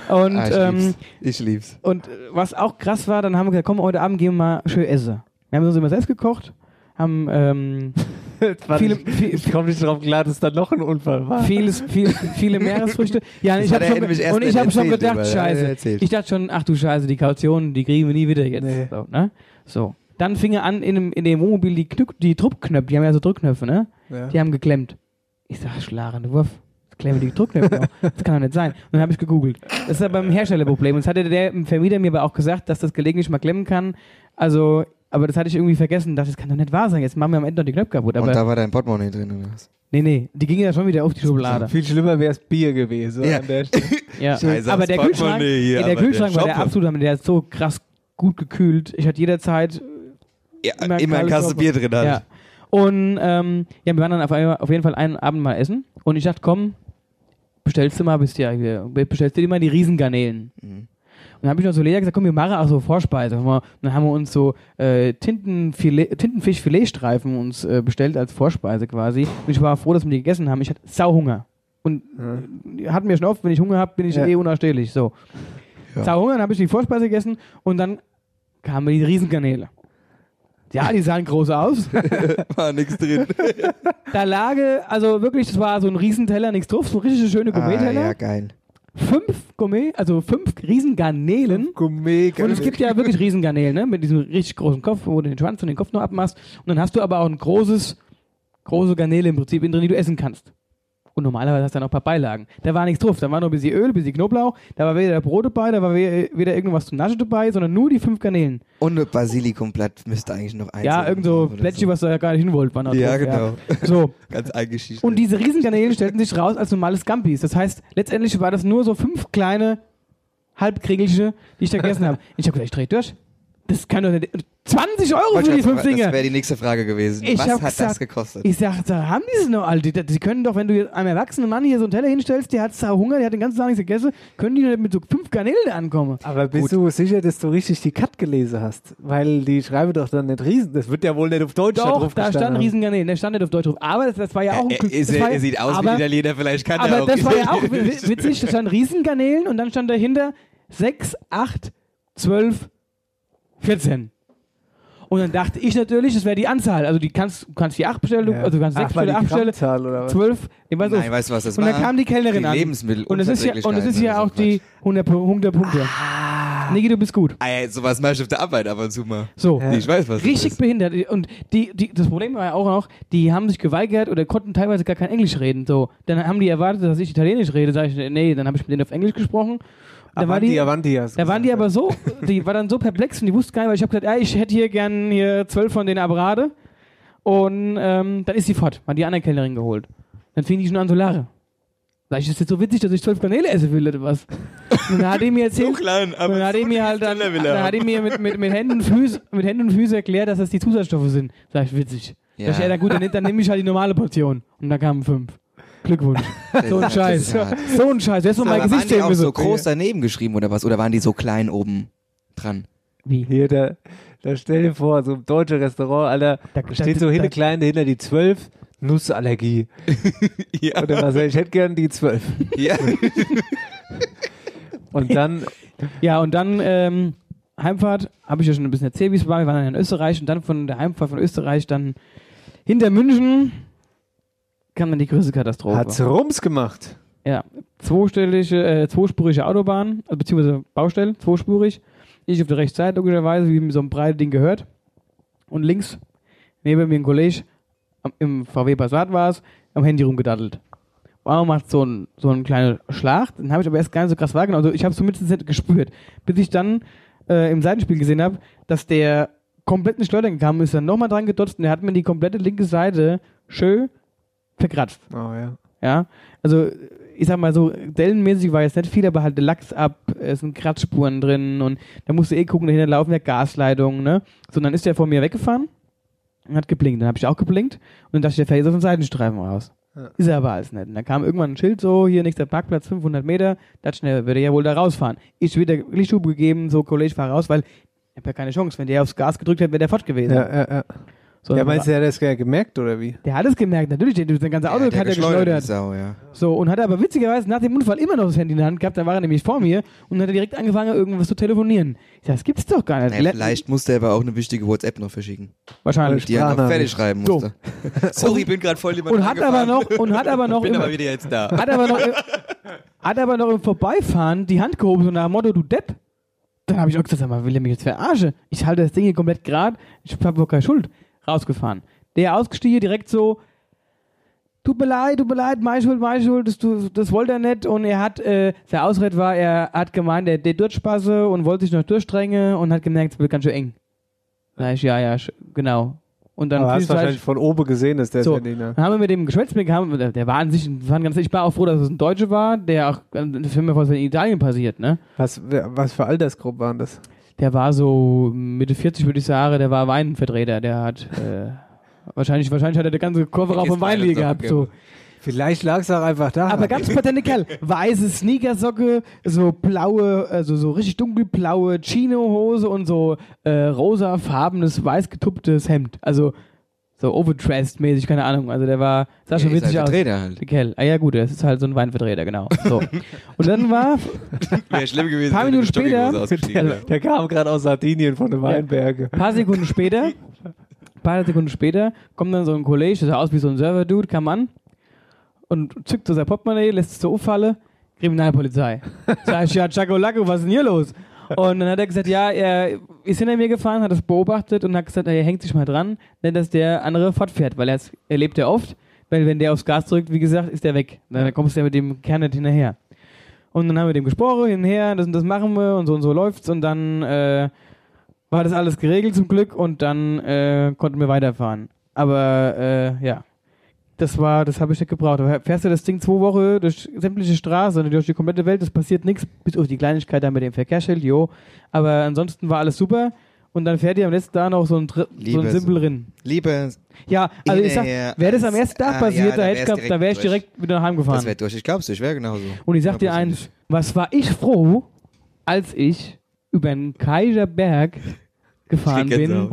Und, Ah, ich ähm, lieb's. Ich lieb's. und äh, was auch krass war, dann haben wir gesagt, komm, heute Abend gehen wir mal schön essen. Wir haben uns immer selbst gekocht, haben ähm, viele, ich, ich komme nicht drauf klar, dass da noch ein Unfall war. vieles, viel, viele Meeresfrüchte. Ja, ich er schon, und ich habe schon gedacht, scheiße. Ich dachte schon, ach du Scheiße, die Kaution, die kriegen wir nie wieder jetzt. Nee. So, ne? so. Dann fing er an, in dem, in dem Wohnmobil die, Knück, die Druckknöpfe, die haben ja so Drückknöpfe, ne? Ja. Die haben geklemmt. Ich sag, schlagende Wurf. Klemmen die Druckknöpfe. Das kann doch nicht sein. Und dann habe ich gegoogelt. Das ist aber ein Herstellerproblem. Und das hatte der Vermieter mir aber auch gesagt, dass das gelegentlich mal klemmen kann. Also, aber das hatte ich irgendwie vergessen. Dachte, das kann doch nicht wahr sein. Jetzt machen wir am Ende noch die Knöpfe kaputt. Und Aber da war dein Portemonnaie drin, oder was? nee, nee, die gingen ja schon wieder auf die Schublade. Viel schlimmer wäre es Bier gewesen. Ja. An der Stelle. Ja. Scheiße, aber das der Kühlschrank, Portemonnaie hier, ja, der aber der Kühlschrank war der absolute Hammer. Der ist so krass gut gekühlt. Ich hatte jederzeit Ja, Immer immer, ein Kasse. Bier drin halt. Ja. Und ähm, ja, wir waren dann auf, einmal- auf jeden Fall einen Abend mal essen. Und ich dachte, komm, bestellst du mal, bist ja hier, bestellst du dir mal die Riesengarnelen. Mhm. Dann habe ich noch so Lea gesagt, komm, wir machen auch so Vorspeise. Und dann haben wir uns so äh, Tintenfilet, Tintenfisch-Filetstreifen uns äh, bestellt als Vorspeise quasi. Und ich war froh, dass wir die gegessen haben. Ich hatte Sauhunger. Und äh, hatten wir schon oft, wenn ich Hunger habe, bin ich Ja. eh unausstehlich. So. Ja. Sauhunger, dann habe ich die Vorspeise gegessen und dann kamen die Riesengarnele. Ja, die sahen groß aus. War nix drin. Da lag, also wirklich, das war so ein Riesenteller, nichts drauf, so richtig schöne ah, Gourmet-Teller. ja, geil. Fünf Gourmet, also fünf Riesengarnelen. Gourmet. Und es gibt ja wirklich Riesengarnelen, ne? Mit diesem richtig großen Kopf, wo du den Schwanz und den Kopf noch abmachst. Und dann hast du aber auch ein großes, große Garnele im Prinzip drin, die du essen kannst. Und normalerweise hast du dann noch ein paar Beilagen. Da war nichts drauf. Da war nur ein bisschen Öl, ein bisschen Knoblauch. Da war weder Brot dabei, da war we- weder irgendwas zum Naschen dabei, sondern nur die fünf Garnelen. Und ein Basilikumblatt müsste eigentlich noch eins ja, irgend so Plättchen, was du ja gar nicht hin wollt, war noch Ja, drauf, genau. So. Ganz eingeschichtet. Und diese Riesengarnelen stellten sich raus als normale Scampis. Das heißt, letztendlich war das nur so fünf kleine Halbkriegelische, die ich da gegessen habe. Ich habe gedacht, ich dreh durch. Das kann doch nicht. 20 Euro Wollte für die fünf Dinger. Das wäre die nächste Frage gewesen. Ich Was hat das gesagt, gekostet? Ich sag, da haben die es noch, Alter. Die, die können doch, wenn du einem erwachsenen Mann hier so einen Teller hinstellst, der hat Hunger, der hat den ganzen Tag nichts gegessen, können die mit so fünf Garnelen ankommen. Aber bist du sicher, dass du richtig die Cut gelesen hast? Weil die schreiben doch dann nicht Riesen. Das wird ja wohl nicht auf Deutsch Doch, drauf da stand. Riesengarnelen, der stand nicht auf Deutsch drauf. Aber das, das war ja auch ein er, Glück- er, das war, er sieht aus aber, wie ein Italiener, vielleicht kann er Aber auch. das war ja auch wi- witzig, da stand Riesengarnelen und dann stand dahinter 6, 8, 12, 14. Und dann dachte ich natürlich, das wäre die Anzahl. Also die kannst, du kannst die 8 bestellen, du- Ja. also du kannst 6 Ach, war bestellen, die 8 bestellen, Grammzahl oder was? 12, ich weiß Nein, nicht. weißt du, was das Und war? dann kam die Kellnerin die an. Lebensmittel Und es ist ja, und es ist ja auch die 100, Pu- 100 Punkte. Niki, du bist gut. Ah, ja, sowas mach ich auf der Arbeit ab und zu mal. So. Ja. Ich weiß, was das Richtig behindert. Und die, die, das Problem war ja auch noch, die haben sich geweigert oder konnten teilweise gar kein Englisch reden. So. Dann haben die erwartet, dass ich Italienisch rede. Sag ich, nee, dann habe ich mit denen auf Englisch gesprochen. Da war die, Avanti, da waren die aber so, die war dann so perplex und die wusste gar nicht, weil ich habe gesagt, ja, ich hätte hier gern hier zwölf von den Abrade. Und ähm, dann ist sie fort, hat die andere Kellnerin geholt. Dann fing die schon an zu lachen. Sag ich, ist jetzt so witzig, dass ich zwölf Kanäle essen will oder was? Und dann hat die mir erzählt, klein, und dann hat er mir halt dann, dann hat er mir mit, mit, mit, Händen und Füßen, mit Händen und Füßen erklärt, dass das die Zusatzstoffe sind. Sag ich, witzig. Ja. Sag ich, ja, gut, dann, dann nehme ich halt die normale Portion. Und da kamen fünf. Glückwunsch. So ein Scheiß. So ein Scheiß. Wer ist noch mein Gesicht waren die auch so groß daneben geschrieben oder was? Oder waren die so klein oben dran? Wie? Hier, da, da stell dir vor, so ein deutsches Restaurant, Alter, Da- da steht da- so da- hinter klein dahinter die 12, Nussallergie. Ja. Oder was, ich hätte gern die 12. ja. Und dann, Ja, und dann ähm, Heimfahrt, habe ich ja schon ein bisschen erzählt, wie es war. Wir waren dann in Österreich und dann von der Heimfahrt von Österreich dann hinter München kam dann die größte Katastrophe. hat's Rums gemacht. Ja, zweistellige, äh, zweispurige Autobahn, also beziehungsweise Baustelle, zweispurig. Ich auf der rechten Seite logischerweise, wie mir so ein breites Ding gehört. Und links, neben mir ein Kollege, am, im VW Passat war es, am Handy rumgedattelt. Wow, macht so ein, so ein kleiner Schlag, den habe ich aber erst gar nicht so krass wahrgenommen. Also ich habe es zumindest nicht gespürt. Bis ich dann äh, im Seitenspiel gesehen habe, dass der komplett in Schleudern gekommen ist, dann nochmal dran gedotzt und der hat mir die komplette linke Seite schön verkratzt. Oh ja. Ja, also ich sag mal so, dellenmäßig war jetzt nicht viel, aber halt Lachs ab, es sind Kratzspuren drin und da musst du eh gucken, dahinter laufen ja Gasleitungen, ne? So, und dann ist der vor mir weggefahren und hat geblinkt. Dann habe ich auch geblinkt und dann dachte ich, der fährt jetzt auf den Seitenstreifen raus. Ja. Ist er aber alles nicht. Und dann kam irgendwann ein Schild so, hier nächster Parkplatz, 500 Meter, das schnell, würde er ja wohl da rausfahren. Ich wieder Lichtschub gegeben, so Kollege, fahr raus, weil ich hab ja keine Chance. Wenn der aufs Gas gedrückt hätte, wäre der fort gewesen. Ja, ja, ja. So, ja, meinst du, der hat das gemerkt, oder wie? der hat es gemerkt, natürlich, der, das ganze Auto Ja, der hat er geschleudert, Sau, ja. So, und hat aber witzigerweise nach dem Unfall immer noch das Handy in der Hand gehabt, da war er nämlich vor mir und hat er direkt angefangen, irgendwas zu telefonieren. Ich sag, das gibt's doch gar nicht. Naja, Le- vielleicht musste er aber auch eine wichtige WhatsApp noch verschicken, Wahrscheinlich. die er noch fertig schreiben So. musste. Sorry, ich bin gerade voll jemand Und hat aber noch, und hat aber noch, bin im, aber wieder jetzt da. hat aber noch, im, hat aber noch im Vorbeifahren die Hand gehoben, so nach dem Motto, du Depp. Dann habe ich auch gesagt, sag mal, will er mich jetzt verarschen? Ich halte das Ding hier komplett gerade, ich habe doch keine Schuld. Rausgefahren. Der ausgestiegen, direkt so, tut mir leid, tut mir leid, meine Schuld, meine Schuld, das, du- das wollte er nicht. Und er hat, äh, der Ausred war, er hat gemeint, der, der durchspasse und wollte sich noch durchdrängen und hat gemerkt, es wird ganz schön eng. Sag ich, ja, ja, genau. Und dann Aber hast zwischenzeitlich- wahrscheinlich von oben gesehen, dass der So. das Handy, ne? dann haben wir mit dem geschwätzt, haben, der, war an sich, waren ganz, ich war auch froh, dass es ein Deutscher war, der auch, äh, für mich was in Italien passiert, ne? Was, was für Altersgruppen waren das? Der war so Mitte 40, würde ich sagen, der war Weinvertreter, der hat, äh, wahrscheinlich, wahrscheinlich hat er der ganze Kofferraum vom Wein gehabt, so. Vielleicht lag es auch einfach da. Aber ganz patente Kerl. Weiße Sneakersocke, so blaue, also so richtig dunkelblaue Chino-Hose und so äh, rosafarbenes, weiß getupptes Hemd. Also so overdressed-mäßig, keine Ahnung. Also der war, sah schon Ja, ist witzig halt aus. Vertreter halt. Der Kerl. Ah ja gut, das ist halt so ein Weinvertreter, genau. So. Und dann war, Wäre schlimm gewesen, Paar wenn du Minuten später- der, der kam gerade aus Sardinien von den Weinbergen. paar Sekunden später, paar Sekunden später, kommt dann so ein Kollege, der sah aus wie so ein Server-Dude, kam an und zückt so sein Portemonnaie, lässt es so auffallen, Kriminalpolizei. Sag ich, ja, Chaco Laco, was ist denn hier los? Und dann hat er gesagt, ja, er ist hinter mir gefahren, hat das beobachtet und hat gesagt, er hängt sich mal dran, denn dass der andere fortfährt, weil er erlebt ja oft, weil wenn der aufs Gas drückt, wie gesagt, ist der weg. Dann kommst du ja mit dem Kern nicht hinterher. Und dann haben wir dem gesprochen, hinher, das und das machen wir und so und so läuft's und dann äh, war das alles geregelt zum Glück und dann äh, konnten wir weiterfahren. Aber äh, ja, das war, das habe ich nicht gebraucht. Aber fährst du das Ding zwei Wochen durch sämtliche Straßen, durch die komplette Welt, es passiert nichts, bis auf die Kleinigkeit da mit dem Verkehrsschild, jo. Aber ansonsten war alles super und dann fährt ihr am letzten Tag noch so ein, so Liebe ein Simpel so. rein. Liebe, Ja, also ich sag, wäre das am ersten Tag ah, passiert, ja, da da direkt wäre ich direkt wieder heimgefahren. das wäre durch. Ich glaub's, ich wäre genauso. Und ich sag dir eins, was war ich froh, als ich über den Kaiser Berg gefahren bin.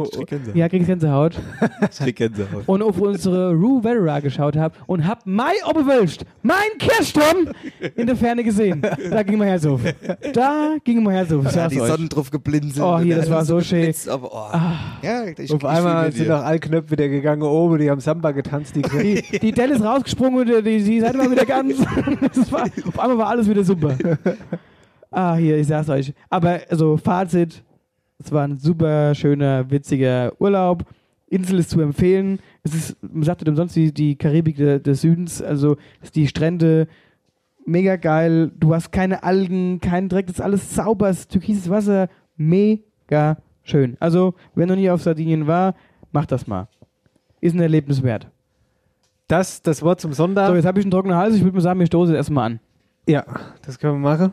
Ja, krieg ich Gänsehaut. Ich Gänsehaut. und auf unsere Rue Vetera geschaut habe und hab mein Oberwölst, mein Kirchturm in der Ferne gesehen. Da ging mein Herz auf. Da ging auf. Ich Da sag's die euch. Sonnen drauf geblinzelt. Oh, hier, das war so schön. Aber, oh. Ja, ich, Auf ich einmal sind auch alle Knöpfe wieder gegangen oben, die haben Samba getanzt, die. Die, die Delle ist rausgesprungen und die, die Seite war wieder ganz. War, auf einmal war alles wieder super. Ah, hier, ich sag's euch. Aber also Fazit, es war ein super schöner, witziger Urlaub. Insel ist zu empfehlen. Es ist, man sagt nicht umsonst die, die Karibik de, des Südens, also ist die Strände mega geil. Du hast keine Algen, keinen Dreck, das ist alles sauber, es ist türkises Wasser, mega schön. Also, wer noch nie auf Sardinien war, macht das mal. Ist ein Erlebnis wert. Das, das Wort zum Sonntag. So, jetzt habe ich einen trockenen Hals. Ich würde mal sagen, wir stoßen erstmal an. ja, das können wir machen.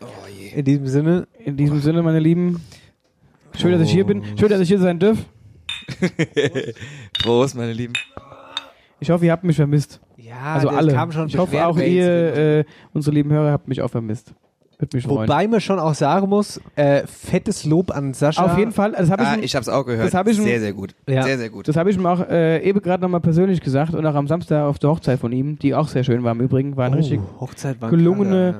Oh je. In diesem Sinne, In diesem Sinne, meine Lieben, schön, dass ich hier bin. Schön, dass ich hier sein darf. Prost, meine Lieben. Ich hoffe, ihr habt mich vermisst. ja, Also das alle. kam schon ich hoffe auch ihr, äh, unsere lieben Hörer, habt mich auch vermisst. Würde mich freuen. Wobei man schon auch sagen muss, äh, fettes Lob an Sascha. Auf jeden Fall, das habe ich, Ah, ich hab's auch gehört. das hab ich sehr, sehr gut. Ja. Sehr, sehr gut. das habe ich ihm auch äh, eben gerade nochmal persönlich gesagt und auch am Samstag auf der Hochzeit von ihm, die auch sehr schön war im Übrigen, war eine richtig oh, Hochzeit war gelungene-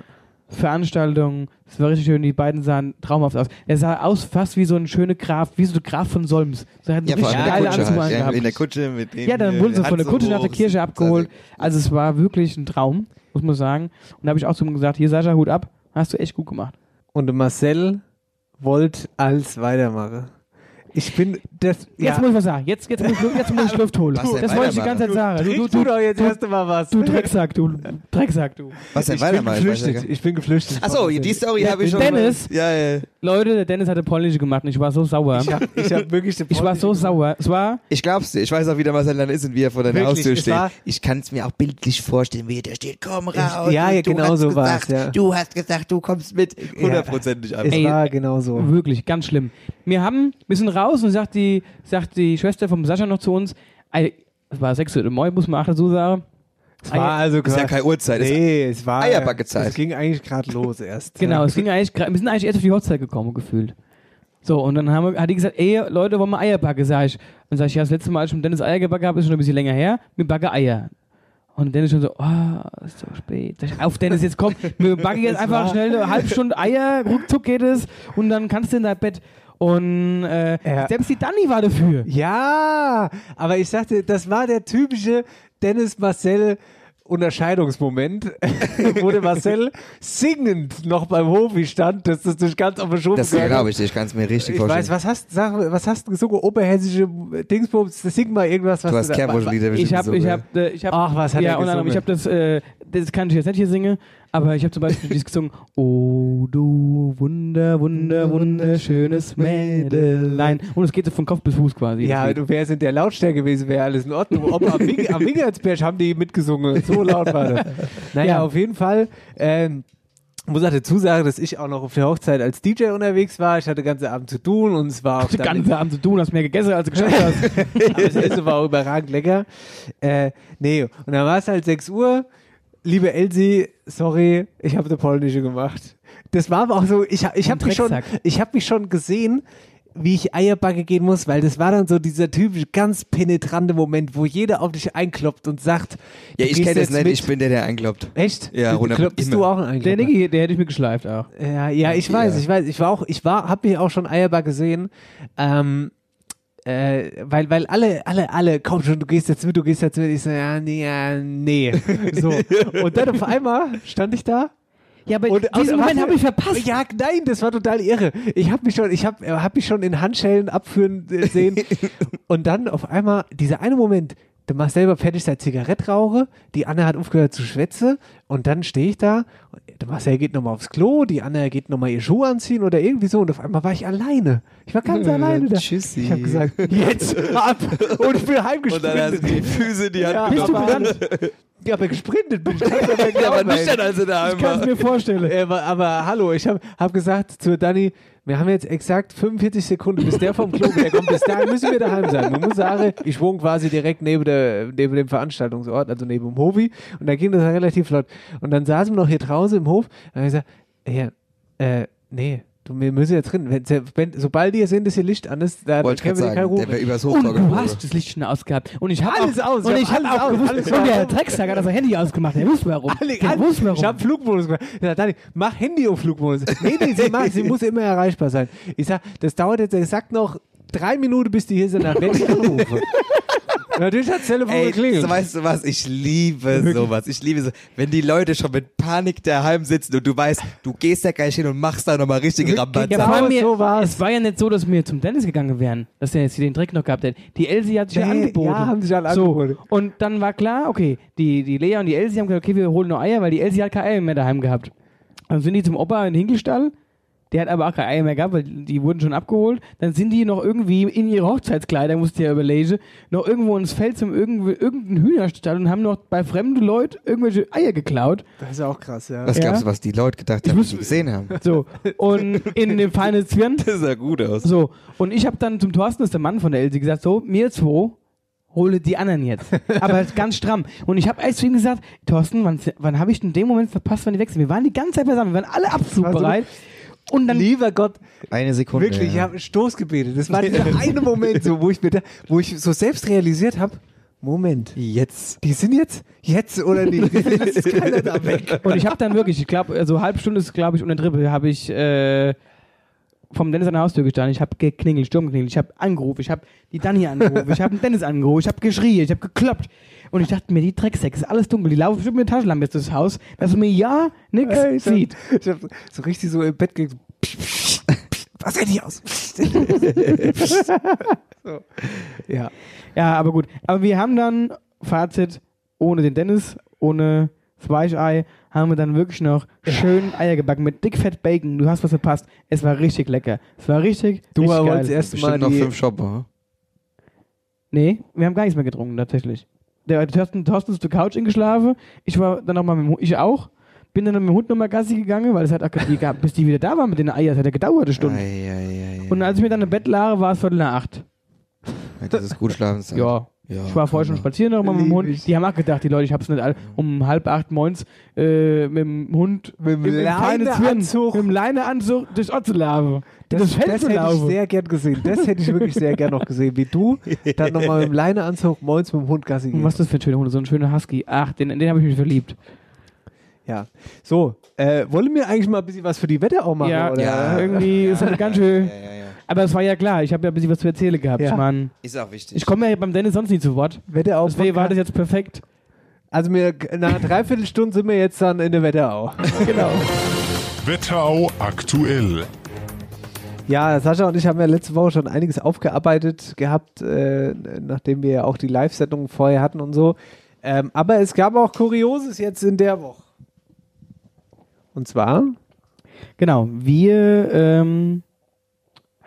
Veranstaltung. Es war richtig schön, die beiden sahen traumhaft aus. Er sah aus fast wie so ein schöner Graf, wie so der Graf von Solms. So, er hat einen Ja, richtig geile Anzug halt. Ja, in der Kutsche mit dem Ja, dann wurden sie von der Kutsche nach der. Kirche abgeholt. Also es war wirklich ein Traum, muss man sagen. Und da habe ich auch zu ihm gesagt, hier Sascha, Hut ab, hast du echt gut gemacht. Und Marcel wollte alles weitermachen. Ich bin das. Jetzt muss ich was sagen, jetzt, jetzt, muss, ich, jetzt muss ich Luft holen. Was denn Das wollte ich die ganze Zeit sagen. Du, du, du, du, doch jetzt erst mal was. du Drecksack, du Drecksack, du. Was denn ich bin? Ich weiß ja geflüchtet. Ich bin geflüchtet. Achso, die Story Der habe ich schon. Dennis. Ja, ja. Leute, der Dennis hatte polnische gemacht und ich war so sauer. Ich habe hab wirklich Ich war so sauer. Es war, Ich glaub's dir. Ich weiß auch, wie der Marcel dann ist und wie er vor deiner Haustür es steht. war- Ich kann es mir auch bildlich vorstellen, wie er da steht. Komm raus. ja, ja, du genau so gesagt, ja. Du hast gesagt, du kommst mit. Hundertprozentig Es einfach. Ey, war genau so. Wirklich, ganz schlimm. Wir haben, wir sind raus und sagt die, sagt die Schwester vom Sascha noch zu uns, es war 6 Uhr morgens, muss man auch dazu sagen. Es war also Ist ja keine Uhrzeit. Nee, es war. Eierbackezeit. Es ging eigentlich gerade los erst. Genau, es ging eigentlich, gra- wir sind eigentlich erst auf die Hochzeit gekommen, gefühlt. So, und dann haben wir, hat die gesagt, ey, Leute, wollen wir Eier backen, sag ich. Und sag ich, ja, das letzte Mal, als ich mit Dennis Eier gebacken habe, ist schon ein bisschen länger her, wir backen Eier. Und Dennis schon so, oh, ist so spät. Sag ich, auf Dennis, jetzt komm, wir backen jetzt einfach schnell eine halbe Stunde Eier, ruckzuck geht es, und dann kannst du in dein Bett. Und äh, Ja. selbst die Dani war dafür. Ja, aber ich sagte, das war der typische Dennis Marcel Unterscheidungsmoment, wo der Marcel singend noch beim Hofi stand, dass das durch ganz auf der Das glaube ich, ich kann es mir richtig Ich vorstellen. weiß, was hast, sag, was hast du gesungen? Oberhessische Dingsbums, sing mal irgendwas, was du hast Kerbwurschlieder Ich habe, ich habe, äh, ich habe, Ach, was hat ja, er unter anderem, gesungen? ich habe das, äh, das kann ich jetzt nicht hier singen, aber ich habe zum Beispiel dieses gesungen, Oh du wunder, wunder, wunderschönes Mädelein. Und es geht so von Kopf bis Fuß quasi. Ja, du wärst in der Lautstärke gewesen, wäre alles in Ordnung. Ob am, Wing, am Wingertsberg haben die mitgesungen. So laut war das. Naja, Ja. auf jeden Fall. Ähm, muss auch dazu sagen, dass ich auch noch auf der Hochzeit als DJ unterwegs war. Ich hatte den ganzen Abend zu tun und es war auch die dann ganze Abend zu tun, hast mehr gegessen, als du geschafft hast. Aber das Essen war auch überragend lecker. Äh, nee, und dann war es halt 6 Uhr. Liebe Elsie, sorry, ich habe eine polnische gemacht. Das war aber auch so, ich, ich Ein habe mich, schon- ich hab mich schon gesehen, wie ich Eierbacke gehen muss, weil das war dann so dieser typische, ganz penetrante Moment, wo jeder auf dich einkloppt und sagt, ja, ich kenne das nicht, mit. ich bin der, der einkloppt. Echt? Ja, Du- 100 Klopfst du auch Der Einklopper? Niggi, der hätte ich mir geschleift auch. Ja, ja, ich weiß, Ja. ich weiß. Ich war auch, ich war, hab mich auch schon Eierbar gesehen. Ähm, äh, weil, weil alle, alle, alle, komm schon, du gehst jetzt mit, du gehst jetzt mit. Ich so, ja, nee, ja, nee. So. Und dann auf einmal stand ich da. Ja, aber Und, diesen und- Moment habe ich verpasst. Ja, nein, das war total irre. Ich habe mich schon, ich habe hab mich schon in Handschellen abführen äh, sehen. und dann auf einmal, dieser eine Moment, der macht selber fertig sein Zigarett rauche, die Anne hat aufgehört zu schwätzen und dann stehe ich da, und der Marcel geht nochmal aufs Klo, die Anne geht nochmal ihr Schuh anziehen oder irgendwie so und auf einmal war ich alleine. Ich war ganz alleine da. Tschüssi. Ich habe gesagt, jetzt ab und ich bin Und dann hast heimgesprintet. du die Füße, die Ja, Hand gerannt? Ja, aber gesprintet bin ich. Ja, aber glauben, nicht ey. dann, als er daheim Ich kann es mir vorstellen. Äh, aber, aber hallo, ich habe hab gesagt zu Dani, wir haben jetzt exakt 45 Sekunden, bis der vom Klo kommt. Bis dahin müssen wir daheim sein. Man muss sagen, ich wohne quasi direkt neben, der, neben dem Veranstaltungsort, also neben dem Hofi. Und da ging das relativ flott. Und dann saßen wir noch hier draußen im Hof. Und dann habe ich gesagt, ja, äh, nee, du, wir müssen jetzt drin. Wenn, wenn, sobald ihr seht, dass hier Licht an ist, da Wollte können wir keine sagen, Ruhe. der wäre übers Und du hast das Licht schon ausgehabt. Und ich habe Alles auch, aus, und ich hab habe alles auch aus, gewusst, alles und der. Drecksack hat das Handy ausgemacht. Er wusste warum. Alle, Der alle, wusste warum. ich habe Flugmodus gemacht. Ich sag, Dani, mach Handy auf Flugmodus. Nee, nee, sie, macht, sie muss immer erreichbar sein. Ich sag, das dauert jetzt exakt noch drei Minuten, bis die hier sind, nach wenn ich anrufe. Natürlich hat das Telefon Ey, geklingelt. weißt du was? Ich liebe sowas. Ich liebe so, wenn die Leute schon mit Panik daheim sitzen und du weißt, du gehst da gleich hin und machst da nochmal richtige Rambanza. Ja, vor allem mir, so war's. es war ja nicht so, dass wir zum Dennis gegangen wären, dass er jetzt hier den Dreck noch gehabt hätte. Die Elsie hat sich ja Nee, angeboten. ja, haben sich alle so. angeboten. Und dann war klar, okay, die, die Lea und die Elsie haben gesagt, okay, wir holen noch Eier, weil die Elsie hat keine Eier mehr daheim gehabt. Dann sind die zum Opa in den Hinkelstall. Der hat aber auch keine Eier mehr gehabt, weil die wurden schon abgeholt. Dann sind die noch irgendwie in ihre Hochzeitskleider, musste ja überlegen, noch irgendwo ins Feld zum irgendeinen Hühnerstall und haben noch bei fremden Leuten irgendwelche Eier geklaut. Das ist auch krass, ja. Was Ja. glaubst du, was die Leute gedacht Ich haben, muss- die gesehen haben? So. Und in dem feinen Zwirn Das sah gut aus. So, und ich habe dann zum Thorsten, das ist der Mann von der Elsie, gesagt, so, mir zwei, hole die anderen jetzt. Aber ganz stramm. Und ich habe erst zu ihm gesagt, Thorsten, wann, wann habe ich denn den Moment verpasst, wann die wechseln? Wir waren die ganze Zeit beisammen, wir waren alle abzugbereit. Und dann, Lieber Gott, Eine Sekunde. wirklich, ich ja. habe Stoß gebetet. Das war dieser eine Moment, so, wo ich mir da, wo ich so selbst realisiert habe, Moment, Jetzt. die sind jetzt, jetzt oder nicht? Das ist keiner da weg. und ich habe dann wirklich, ich glaube, also halbe Stunde ist, glaube ich, unter Dribbel, habe ich äh, vom Dennis an der Haustür gestanden. Ich habe geklingelt, Sturm geklingelt, ich habe angerufen, ich habe die Dani angerufen, ich habe den Dennis angerufen, ich habe geschrien, ich habe gekloppt. Und ich dachte mir, die Drecksäcke, ist alles dunkel, die laufen bestimmt mit der Taschenlampe jetzt durchs Haus, dass man ja nichts Ey, ich hab- sieht. Ich habe so richtig so im Bett so, Was sieht die aus? so. Ja. Ja, aber gut. Aber wir haben dann, Fazit, ohne den Dennis, ohne das Weichei, haben wir dann wirklich noch schön Eier gebacken mit dickfett Bacon. Du hast was verpasst. Es war richtig lecker. Es war richtig, Du richtig wolltest geil. erst mal noch fünf Shopper. Nee, wir haben gar nichts mehr getrunken, tatsächlich. Der Thorsten, Thorsten ist zur Couch eingeschlafen. Ich war dann nochmal mit dem Hund, ich auch. Bin dann mit dem Hund nochmal Gassi gegangen, weil es hat auch, bis die wieder da waren mit den Eiern, es hat ja gedauert eine Stunde. Ei, ei, ei. Und als ich mir dann im Bett lag, war es Viertel nach acht. Ja, das ist gut schlafen. Ja. Ja. Ich war vorher schon spazieren noch mal mit dem Hund. ich. Die haben auch gedacht, die Leute, ich hab's nicht all, um halb acht moins äh, mit dem Hund Mit dem Leineanzug. mit dem Leineanzug durchs Ort zu laufen. Das, Das das hätte ich sehr gern gesehen. Das hätte ich wirklich sehr gern noch gesehen. Wie du dann nochmal mit dem Leineanzug moins mit dem Hund Gassi Und gehst. was ist das für ein schöner Hund? So ein schöner Husky. Ach, den, in den habe ich mich verliebt. Ja. So, äh, wollen wir eigentlich mal ein bisschen was für die Wette auch machen? ja, oder? Ja. irgendwie ist das ganz schön. Ja, ja, ja. Aber es war ja klar, ich habe ja ein bisschen was zu erzählen gehabt. Ja. Ich meine, Ist auch wichtig. ich komme ja beim Dennis sonst nie zu Wort. Wette auch. Deswegen war das jetzt perfekt. Also wir, nach einer Dreiviertelstunde sind wir jetzt dann in der Wetterau. Genau. Wetterau aktuell. Ja, Sascha und ich haben ja letzte Woche schon einiges aufgearbeitet gehabt, äh, nachdem wir ja auch die Live-Sendung vorher hatten und so. Ähm, aber es gab auch Kurioses jetzt in der Woche. Und zwar, Genau, wir ähm,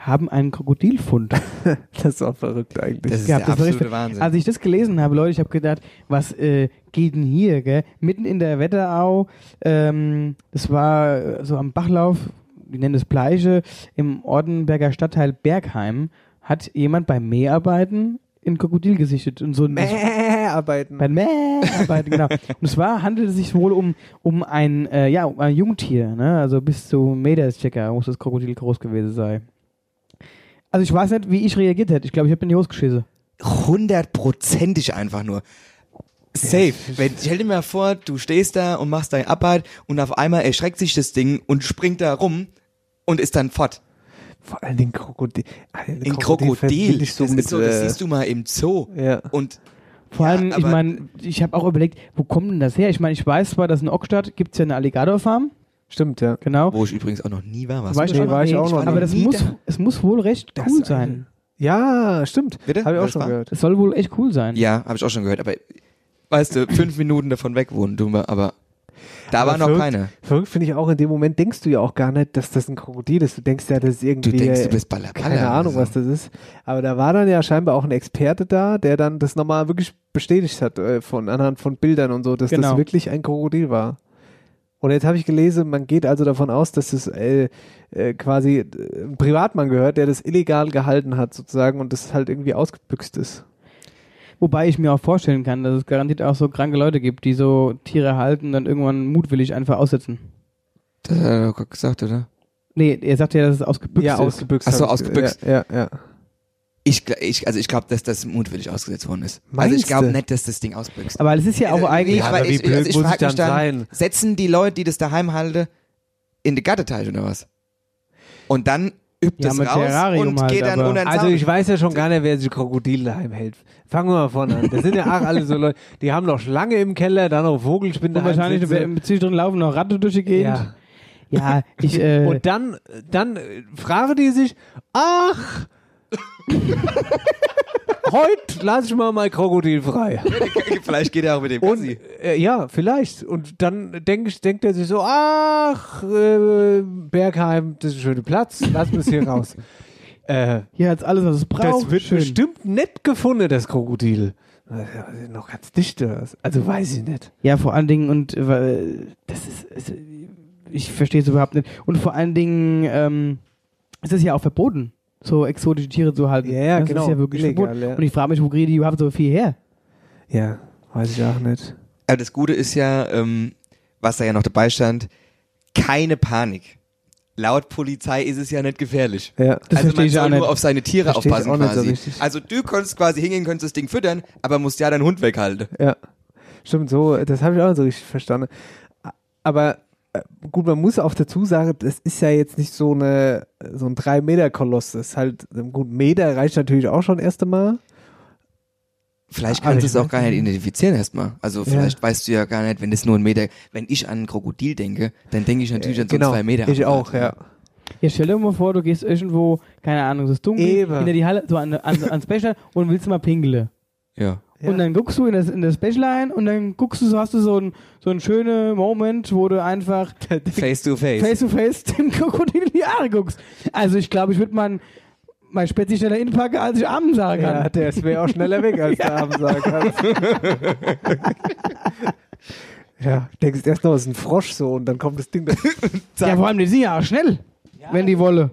haben einen Krokodilfund. das ist auch verrückt eigentlich. das ist gehabt. der Das war absolute richtig- Wahnsinn. Als ich das gelesen habe, Leute, ich habe gedacht, was äh, geht denn hier, gell? Mitten in der Wetterau, ähm, das war äh, so am Bachlauf, die nennen es Bleiche, im Ordenberger Stadtteil Bergheim, hat jemand beim Mäharbeiten ein Krokodil gesichtet. Und so ein, Mäh arbeiten. bei Mäharbeiten, genau. Und zwar handelt es sich wohl um, um ein, äh, ja, um ein Jungtier, ne? Also bis zu Meter ist circa, muss das Krokodil groß gewesen sein. Also ich weiß nicht, wie ich reagiert hätte. Ich glaube, ich habe in die Hose geschissen. hundertprozentig einfach nur. Safe. Wenn, stell dir mal vor, du stehst da und machst deine Arbeit und auf einmal erschreckt sich das Ding und springt da rum und ist dann fort. Vor allem den Krokodil. Ein Krokodil. Ich so das, mit, ist so, das äh, siehst du mal im Zoo. ja. Und Vor Ja, allem, ich aber- meine, ich habe auch überlegt, wo kommt denn das her? Ich meine, ich weiß zwar, dass in Ockstadt gibt es ja eine Alligatorfarm, Stimmt, ja. genau. wo ich übrigens auch noch nie war. Warst War du ich da Nee, war ich nee, auch noch Aber das muss, da. es muss wohl recht Das cool sein. ein- Ja, stimmt. Bitte? Habe ich auch Was schon war? gehört. Es soll wohl echt cool sein. Ja, habe ich auch schon gehört. Aber weißt du, fünf Minuten davon weg wohnen, du, aber da Aber war noch verrückt- keine. Verrückt finde ich auch, in dem Moment denkst du ja auch gar nicht, dass das ein Krokodil ist. Du denkst ja, das ist irgendwie. Du denkst, du bist Baller, Keine Ahnung, was das ist. Aber da war dann ja scheinbar auch ein Experte da, der dann das nochmal wirklich bestätigt hat äh, von anhand von Bildern und so, dass Genau. das wirklich ein Krokodil war. Und jetzt habe ich gelesen, man geht also davon aus, dass es äh, äh, quasi äh, ein Privatmann gehört, der das illegal gehalten hat sozusagen und das halt irgendwie ausgebüxt ist. Wobei ich mir auch vorstellen kann, dass es garantiert auch so kranke Leute gibt, die so Tiere halten und dann irgendwann mutwillig einfach aussetzen. Das hat er doch gerade gesagt, oder? Nee, er sagt ja, dass es ausgebüxt ja, ist. ausgebüxt. Ach so, hab ich- ausgebüxt. Ja, ja. ja. Ich, ich, also ich glaube, dass das mutwillig ausgesetzt worden ist. also Meinst ich glaube nicht, dass das Ding ausbüchst. Aber es ist ja auch Äh, eigentlich. ja, aber aber wie ich, blöd also ich muss ich dann mich dann, sein? setzen die Leute, die das daheim halten, in den Gatteteich oder was? Und dann übt Ja, das mit raus Terrarium und halt, geht dann unter Also ich weiß ja schon gar nicht, wer sich Krokodil daheim hält. Fangen wir mal vorne an. Das sind ja auch alle so Leute, die haben noch Schlange im Keller, dann noch Vogelspinne. Und wahrscheinlich zwischendrin laufen noch Ratte durch die Gegend. Ja. Ja, ich, äh, Und dann, dann fragen die sich, ach, heute lasse ich mal mein Krokodil frei. Vielleicht geht er auch mit dem Und Gassi. äh, ja, vielleicht. Und dann denk ich, denkt er sich so, ach, äh, Bergheim, das ist ein schöner Platz, lass uns hier raus. Äh, hier hat's alles, was es braucht. das wird Schön. bestimmt nett gefunden, das Krokodil. Äh, Noch ganz dicht? Also weiß ich nicht. Ja, vor allen Dingen, und äh, das ist, ist ich verstehe es überhaupt nicht. Und vor allen Dingen, ähm, es ist ja auch verboten, so exotische Tiere zu halten. Ja, ja, das genau. ist ja wirklich Illegal, verboten. ja. Und ich frage mich, wo kriegen die überhaupt so viel her? Ja, weiß ich auch nicht. Aber das Gute ist ja, ähm, was da ja noch dabei stand, keine Panik. Laut Polizei ist es ja nicht gefährlich. Ja. Das also man ich auch soll nur nicht. auf seine Tiere Verstehe aufpassen auch nicht so quasi. richtig. also du konntest quasi hingehen, könntest das Ding füttern, aber musst ja deinen Hund weghalten. Ja, stimmt, so, das habe ich auch nicht so richtig verstanden. Aber gut, man muss auch dazu sagen, das ist ja jetzt nicht so eine so ein 3-Meter-Koloss. Das ist halt, gut, Meter reicht natürlich auch schon erst einmal. Vielleicht kannst du ich es auch gar nicht identifizieren erstmal. Also vielleicht weißt du ja gar nicht, wenn das nur ein Meter, wenn ich an ein Krokodil denke, dann denke ich natürlich an so genau, einen zwei Meter. ich Apparat, auch, ja. Ja, stell dir mal vor, du gehst irgendwo, keine Ahnung, es ist dunkel, Eben. hinter die Halle, so an, an, ans Becher und willst mal pinkeln. Ja. Ja. Und dann guckst du in das, in das Special ein und dann guckst du, so hast du so einen so einen schönen Moment, wo du einfach Face to face. face to face dem Krokodil in die Haare guckst. Also ich glaube, ich würde mein, mein Spezi schneller inpacken, als ich Abend sagen kann. Ja, der ist mir auch schneller weg, als der Abend sagen kann. ja, denkst erst noch, es ist ein Frosch so und dann kommt das Ding da. Ja, vor allem, die sind ja auch schnell, wenn die wolle.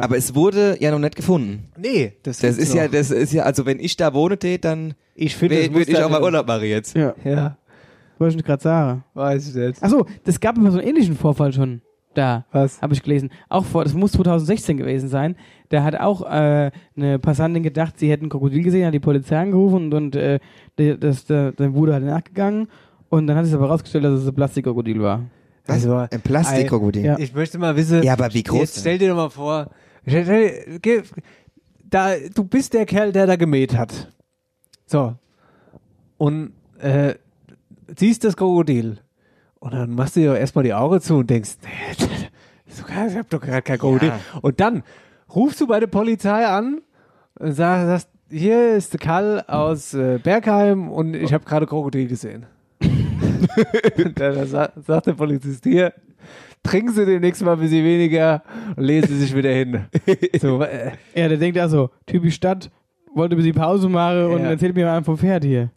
Aber es wurde ja noch nicht gefunden. Nee, das, Das ist ja, noch. das ist ja, also wenn ich da wohne tät, dann Ich finde, das würde ich auch mal Urlaub machen jetzt. Ja, Ja, wollte ich gerade sagen. weiß ich nicht. Achso, das gab immer so einen ähnlichen Vorfall schon da. Was? Habe ich gelesen. Auch vor, das muss 2016 gewesen sein. Da hat auch äh, eine Passantin gedacht, sie hätten ein Krokodil gesehen, hat die Polizei angerufen und, und äh, das, der, der wurde halt nachgegangen. Und dann hat sich aber rausgestellt, dass es ein Plastikkrokodil war. Also, Ein Plastikkrokodil. Ja. Ich möchte mal wissen. Ja, aber wie groß Jetzt stell dir doch mal vor, da, du bist der Kerl, der da gemäht hat. So. Und äh, siehst das Krokodil. Und dann machst du dir erstmal die Augen zu und denkst, nee, ich hab doch gerade kein Krokodil. Ja. Und dann rufst du bei der Polizei an und sagst, hier ist der Karl aus äh, Bergheim und ich habe gerade Krokodil gesehen. Und dann sa sagt der Polizist, hier, trinken Sie demnächst mal ein bisschen weniger und lesen Sie sich wieder hin. So, äh, Ja, der denkt also, typisch Stadt, wollte ein bisschen Pause machen und Ja. erzählt mir mal vom Pferd hier.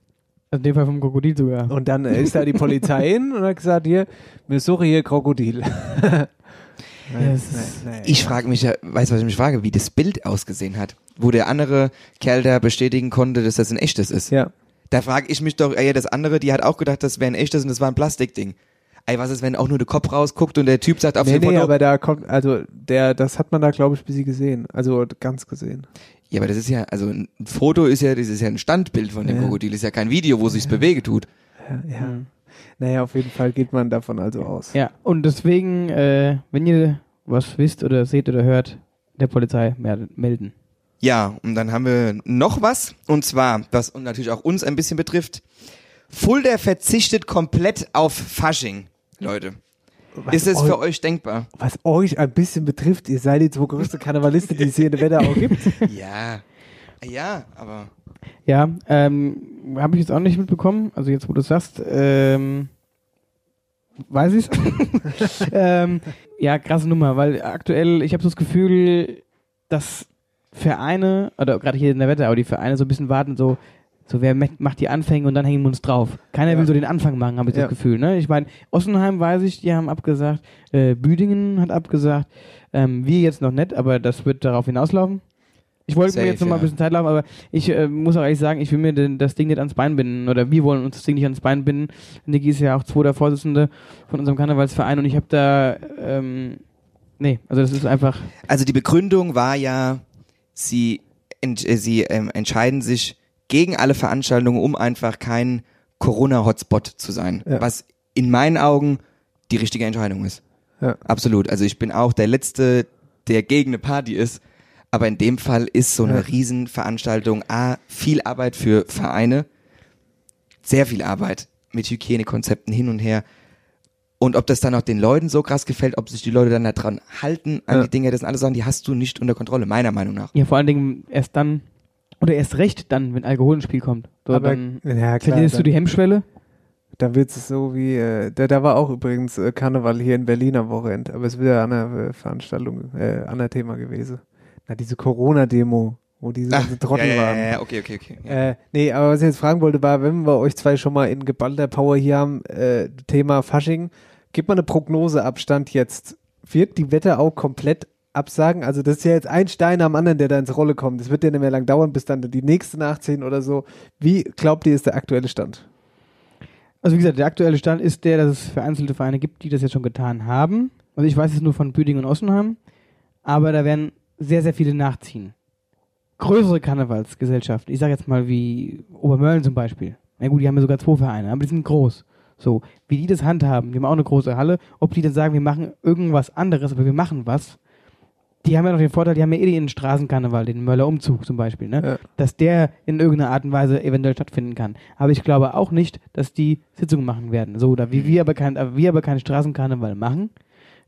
Also in dem Fall vom Krokodil sogar. und dann ist da die Polizei hin und hat gesagt, hier, wir suchen hier Krokodil. Naja. Ich frage mich ja, weißt du, was ich mich frage, wie das Bild ausgesehen hat, wo der andere Kerl da bestätigen konnte, dass das ein echtes ist. Ja. Da frage ich mich doch, ey, das andere, die hat auch gedacht, das wäre ein echtes und das war ein Plastikding. Ey, was ist, wenn auch nur der Kopf rausguckt und der Typ sagt auf Nee, dem nee, Foto, aber da kommt, also der, das hat man da, glaube ich, ein bisschen gesehen. Also ganz gesehen. ja, aber das ist ja, also ein Foto ist ja, das ist ja ein Standbild von dem Ja. Krokodil, ist ja kein Video, wo sich's bewege tut. Ja, ja. Naja, auf jeden Fall geht man davon also aus. Ja, und deswegen, äh, wenn ihr was wisst oder seht oder hört, der Polizei melden. Ja, und dann haben wir noch was, und zwar, was und natürlich auch uns ein bisschen betrifft. Fulda verzichtet komplett auf Fasching, Leute. ist es eu- für euch denkbar? Was euch ein bisschen betrifft, ihr seid die zwei größten Karnevalisten, die es hier in der Wetterau gibt. ja. Ja, aber. Ja, ähm, habe ich jetzt auch nicht mitbekommen. Also jetzt, wo du es sagst, ähm, weiß ich's. ähm, ja, krasse Nummer, weil aktuell, ich habe so das Gefühl, dass Vereine, oder gerade hier in der Wetterau, die Vereine so ein bisschen warten, so, So, wer macht die Anfänge und dann hängen wir uns drauf. Keiner will so den Anfang machen, habe ich Ja. das Gefühl. Ne? Ich meine, Ossenheim weiß ich, die haben abgesagt, äh, Büdingen hat abgesagt, ähm, wir jetzt noch nicht, aber das wird darauf hinauslaufen. Ich wollte mir jetzt noch mal ein ja. bisschen Zeit laufen, aber ich äh, muss auch ehrlich sagen, ich will mir den, das Ding nicht ans Bein binden oder wir wollen uns das Ding nicht ans Bein binden. Niki ist ja auch zweiter Vorsitzende von unserem Karnevalsverein und ich habe da, ähm, nee, also das ist einfach, Also die Begründung war ja, sie, ent, äh, sie ähm, entscheiden sich gegen alle Veranstaltungen, um einfach kein Corona-Hotspot zu sein. Ja. Was in meinen Augen die richtige Entscheidung ist. Ja. Absolut. Also ich bin auch der Letzte, der gegen eine Party ist. Aber in dem Fall ist so eine Ja. Riesenveranstaltung A, viel Arbeit für Vereine, sehr viel Arbeit mit Hygienekonzepten hin und her. Und ob das dann auch den Leuten so krass gefällt, ob sich die Leute dann da dran halten an Ja. die Dinge, das sind alles Sachen, die hast du nicht unter Kontrolle, meiner Meinung nach. ja vor allen Dingen erst dann, oder erst recht dann, wenn Alkohol ins Spiel kommt. So, Aber, dann ja, klar. verlierst du die Hemmschwelle. Da wird es so wie, äh, da, da war auch übrigens äh, Karneval hier in Berlin am Wochenende, aber es ist wieder eine äh, Veranstaltung, äh, an Thema gewesen. Na, diese Corona-Demo, wo diese ganzen Trottel ja, ja, waren. ja, ja, okay, okay, okay. Ja. Äh, nee, aber was ich jetzt fragen wollte, war, wenn wir euch zwei schon mal in geballter Power hier haben, äh, Thema Fasching, gib mal eine Prognose Abstand jetzt. Wird die Wetterau komplett absagen? Also das ist ja jetzt ein Stein am anderen, der da ins Rolle kommt. Das wird ja nicht mehr lang dauern, bis dann die nächste nachziehen oder so. Wie glaubt ihr, ist der aktuelle Stand? Also wie gesagt, der aktuelle Stand ist der, dass es vereinzelte Vereine gibt, die das jetzt schon getan haben. Also ich weiß es nur von Büdingen und Ossenheim, aber da werden sehr, sehr viele nachziehen. Größere Karnevalsgesellschaften, ich sage jetzt mal wie Obermörlen zum Beispiel. Na gut, die haben ja sogar zwei Vereine, aber die sind groß. So, wie die das handhaben, die haben auch eine große Halle, ob die dann sagen, wir machen irgendwas anderes, aber wir machen was, die haben ja noch den Vorteil, die haben ja eh den Straßenkarneval, den Möller Umzug zum Beispiel, ne? Ja. dass der in irgendeiner Art und Weise eventuell stattfinden kann. Aber ich glaube auch nicht, dass die Sitzungen machen werden. So, da wie wir aber kein, aber wir aber keinen Straßenkarneval machen,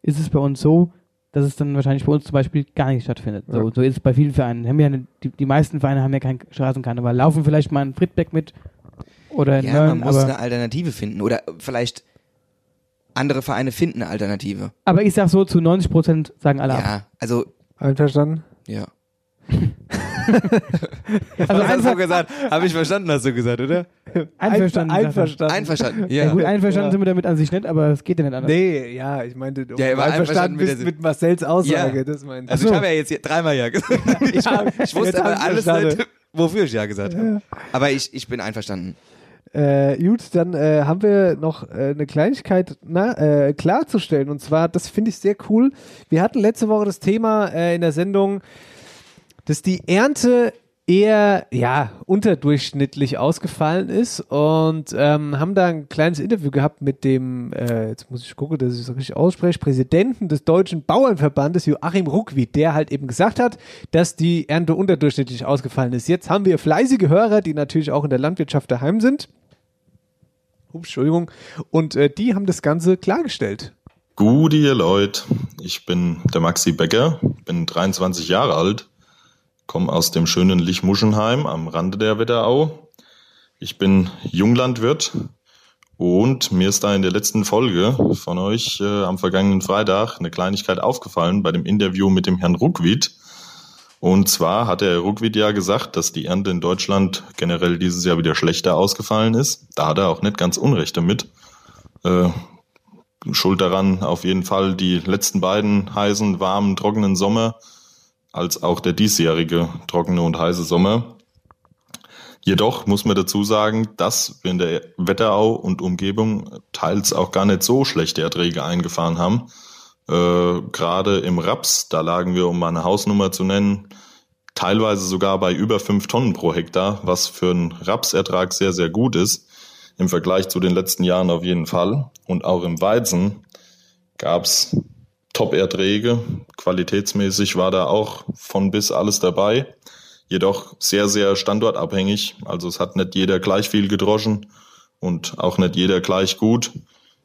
ist es bei uns so, dass es dann wahrscheinlich bei uns zum Beispiel gar nicht stattfindet. So, Ja. so ist es bei vielen Vereinen. Haben ja eine, die, die meisten Vereine haben ja keinen Straßenkarneval. Laufen vielleicht mal in Friedbeck mit oder in Ja, Mölln, man muss eine Alternative finden. Oder vielleicht andere Vereine finden eine Alternative. aber ich sag so, zu 90 Prozent sagen alle ab. Ja, also, Einverstanden? ja. Also Was hast einfach, du gesagt? Habe ich verstanden, hast du gesagt, oder? einverstanden. er. Einverstanden. Einverstanden. Ja, Ja. gut, einverstanden Ja. sind wir damit an sich nicht, aber es geht ja nicht anders. Nee, ja, ich meinte, du Ja, er war einverstanden einverstanden mit bist der- mit Marcells Aussage, Ja. das meinte Also ich. ich habe ja jetzt hier dreimal ja gesagt. Ich, ich wusste aber alles nicht, wofür ich ja gesagt habe. Aber ich, ich bin einverstanden. Äh, gut, dann äh, haben wir noch äh, eine Kleinigkeit na, äh, klarzustellen. Und zwar, das finde ich sehr cool. Wir hatten letzte Woche das Thema äh, in der Sendung, dass die Ernte eher ja unterdurchschnittlich ausgefallen ist und ähm, haben da ein kleines Interview gehabt mit dem, äh, jetzt muss ich gucken, dass ich es richtig ausspreche, Präsidenten des Deutschen Bauernverbandes Joachim Ruckwied, der halt eben gesagt hat, dass die Ernte unterdurchschnittlich ausgefallen ist. Jetzt haben wir fleißige Hörer, die natürlich auch in der Landwirtschaft daheim sind. Entschuldigung. Und äh, die haben das Ganze klargestellt. Gute ihr Leute, ich bin der Maxi Becker, bin 23 Jahre alt, komme aus dem schönen Lichmuschenheim am Rande der Wetterau. Ich bin Junglandwirt und mir ist da in der letzten Folge von euch äh, am vergangenen Freitag eine Kleinigkeit aufgefallen bei dem Interview mit dem Herrn Ruckwied. Und zwar hat der Ruckwied ja gesagt, dass die Ernte in Deutschland generell dieses Jahr wieder schlechter ausgefallen ist. Da hat er auch nicht ganz Unrecht damit. Äh, Schuld daran auf jeden Fall die letzten beiden heißen, warmen, trockenen Sommer, als auch der diesjährige trockene und heiße Sommer. Jedoch muss man dazu sagen, dass wir in der Wetterau und Umgebung teils auch gar nicht so schlechte Erträge eingefahren haben. Äh, Gerade im Raps, da lagen wir, um mal eine Hausnummer zu nennen, teilweise sogar bei über fünf Tonnen pro Hektar, was für einen Rapsertrag sehr, sehr gut ist. Im Vergleich zu den letzten Jahren auf jeden Fall. Und auch im Weizen gab's Top-Erträge. Qualitätsmäßig war da auch von bis alles dabei. Jedoch sehr, sehr standortabhängig. Also es hat nicht jeder gleich viel gedroschen und auch nicht jeder gleich gut.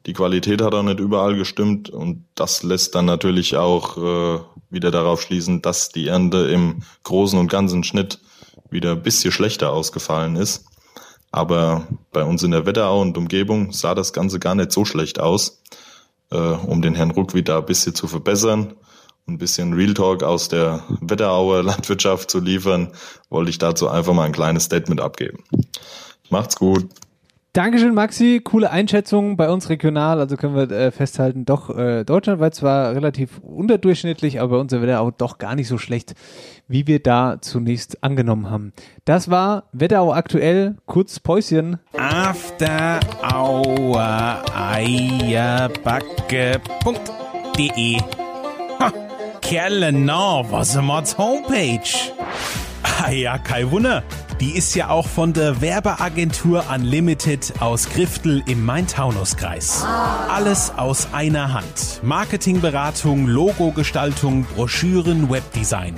Die Qualität hat auch nicht überall gestimmt und das lässt dann natürlich auch äh, wieder darauf schließen, dass die Ernte im großen und ganzen Schnitt wieder ein bisschen schlechter ausgefallen ist. Aber bei uns in der Wetterau und Umgebung sah das Ganze gar nicht so schlecht aus, äh, um den Herrn Ruck wieder ein bisschen zu verbessern ein bisschen Real Talk aus der Wetterauer Landwirtschaft zu liefern, wollte ich dazu einfach mal ein kleines Statement abgeben. Macht's gut. Dankeschön, Maxi. Coole Einschätzung bei uns regional. Also können wir äh, festhalten, doch äh, deutschlandweit zwar relativ unterdurchschnittlich, aber unser Wetter auch doch gar nicht so schlecht, wie wir da zunächst angenommen haben. Das war Wetterau aktuell. Kurz Päuschen. After Hour Eierbacke.de Kerle, na, was ist Homepage? Ah ja, kein Wunder. Die ist ja auch von der Werbeagentur Unlimited aus Griftel im Main-Taunus-Kreis. Alles aus einer Hand. Marketingberatung, Logogestaltung, Broschüren, Webdesign.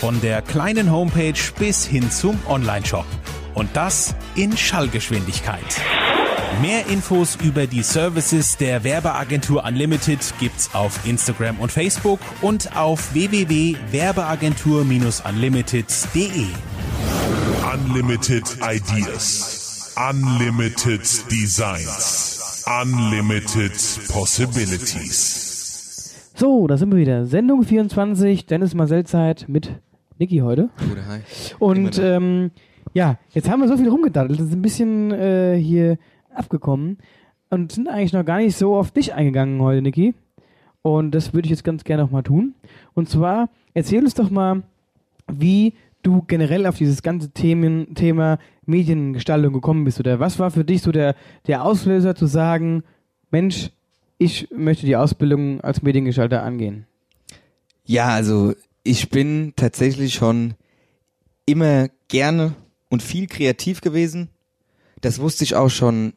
Von der kleinen Homepage bis hin zum Onlineshop. Und das in Schallgeschwindigkeit. Mehr Infos über die Services der Werbeagentur Unlimited gibt's auf Instagram und Facebook und auf www.werbeagentur-unlimited.de. Unlimited Ideas. Unlimited Designs. Unlimited Possibilities. So, da sind wir wieder. Sendung 24, Dennis Marcel-Zeit mit Niki heute. Gute Hi. Und ähm, ja, jetzt haben wir so viel rumgedaddelt, das ist ein bisschen äh, hier abgekommen und sind eigentlich noch gar nicht so auf dich eingegangen heute, Niki. Und das würde ich jetzt ganz gerne noch mal tun. Und zwar, erzähl uns doch mal, wie du generell auf dieses ganze Themen, Thema Mediengestaltung gekommen bist. Oder was war für dich so der, der Auslöser zu sagen, Mensch, ich möchte die Ausbildung als Mediengestalter angehen? Ja, also ich bin tatsächlich schon immer gerne und viel kreativ gewesen. Das wusste ich auch schon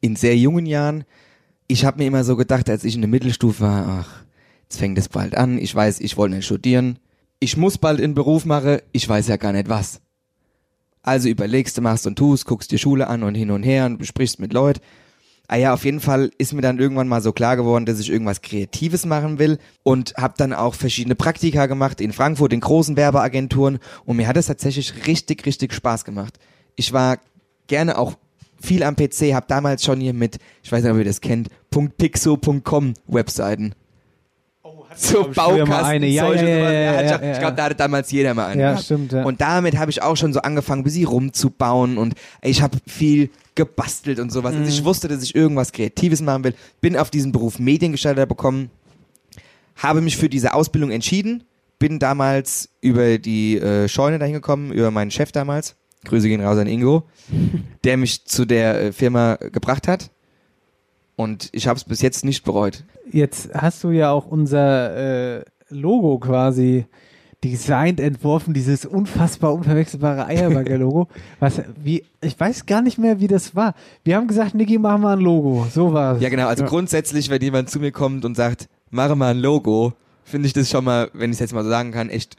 in sehr jungen Jahren. Ich habe mir immer so gedacht, als ich in der Mittelstufe war, ach, jetzt fängt es bald an. Ich weiß, ich wollte nicht studieren. Ich muss bald einen Beruf machen. Ich weiß ja gar nicht was. Also überlegst du, machst und tust, guckst dir Schule an und hin und her und besprichst mit Leuten. Ah ja, auf jeden Fall ist mir dann irgendwann mal so klar geworden, dass ich irgendwas Kreatives machen will und habe dann auch verschiedene Praktika gemacht in Frankfurt, in großen Werbeagenturen und mir hat es tatsächlich richtig, richtig Spaß gemacht. Ich war gerne auch viel am PC, habe damals schon hier mit, ich weiß nicht, ob ihr das kennt, .pixo.com Webseiten. So Baukasten. Ja, ja, ja, ich glaube, da hatte damals jeder mal einen. Ja, stimmt. Ja. Und damit habe ich auch schon so angefangen, ein bisschen rumzubauen und ich habe viel gebastelt und sowas. Also Mhm. ich wusste, dass ich irgendwas Kreatives machen will. Bin auf diesen Beruf Mediengestalter bekommen, habe mich für diese Ausbildung entschieden, bin damals über die äh, Scheune dahin gekommen, über meinen Chef damals. Grüße gehen raus an Ingo, der mich zu der äh, Firma gebracht hat. Und ich habe es bis jetzt nicht bereut. Jetzt hast du ja auch unser äh, Logo quasi designt, entworfen, dieses unfassbar unverwechselbare Eierbagger-Logo. Was, wie, ich weiß gar nicht mehr, wie das war. Wir haben gesagt, Niki, machen wir ein Logo. So war es. Ja, genau. Also grundsätzlich, wenn jemand zu mir kommt und sagt, mache mal ein Logo, finde ich das schon mal, wenn ich es jetzt mal so sagen kann, echt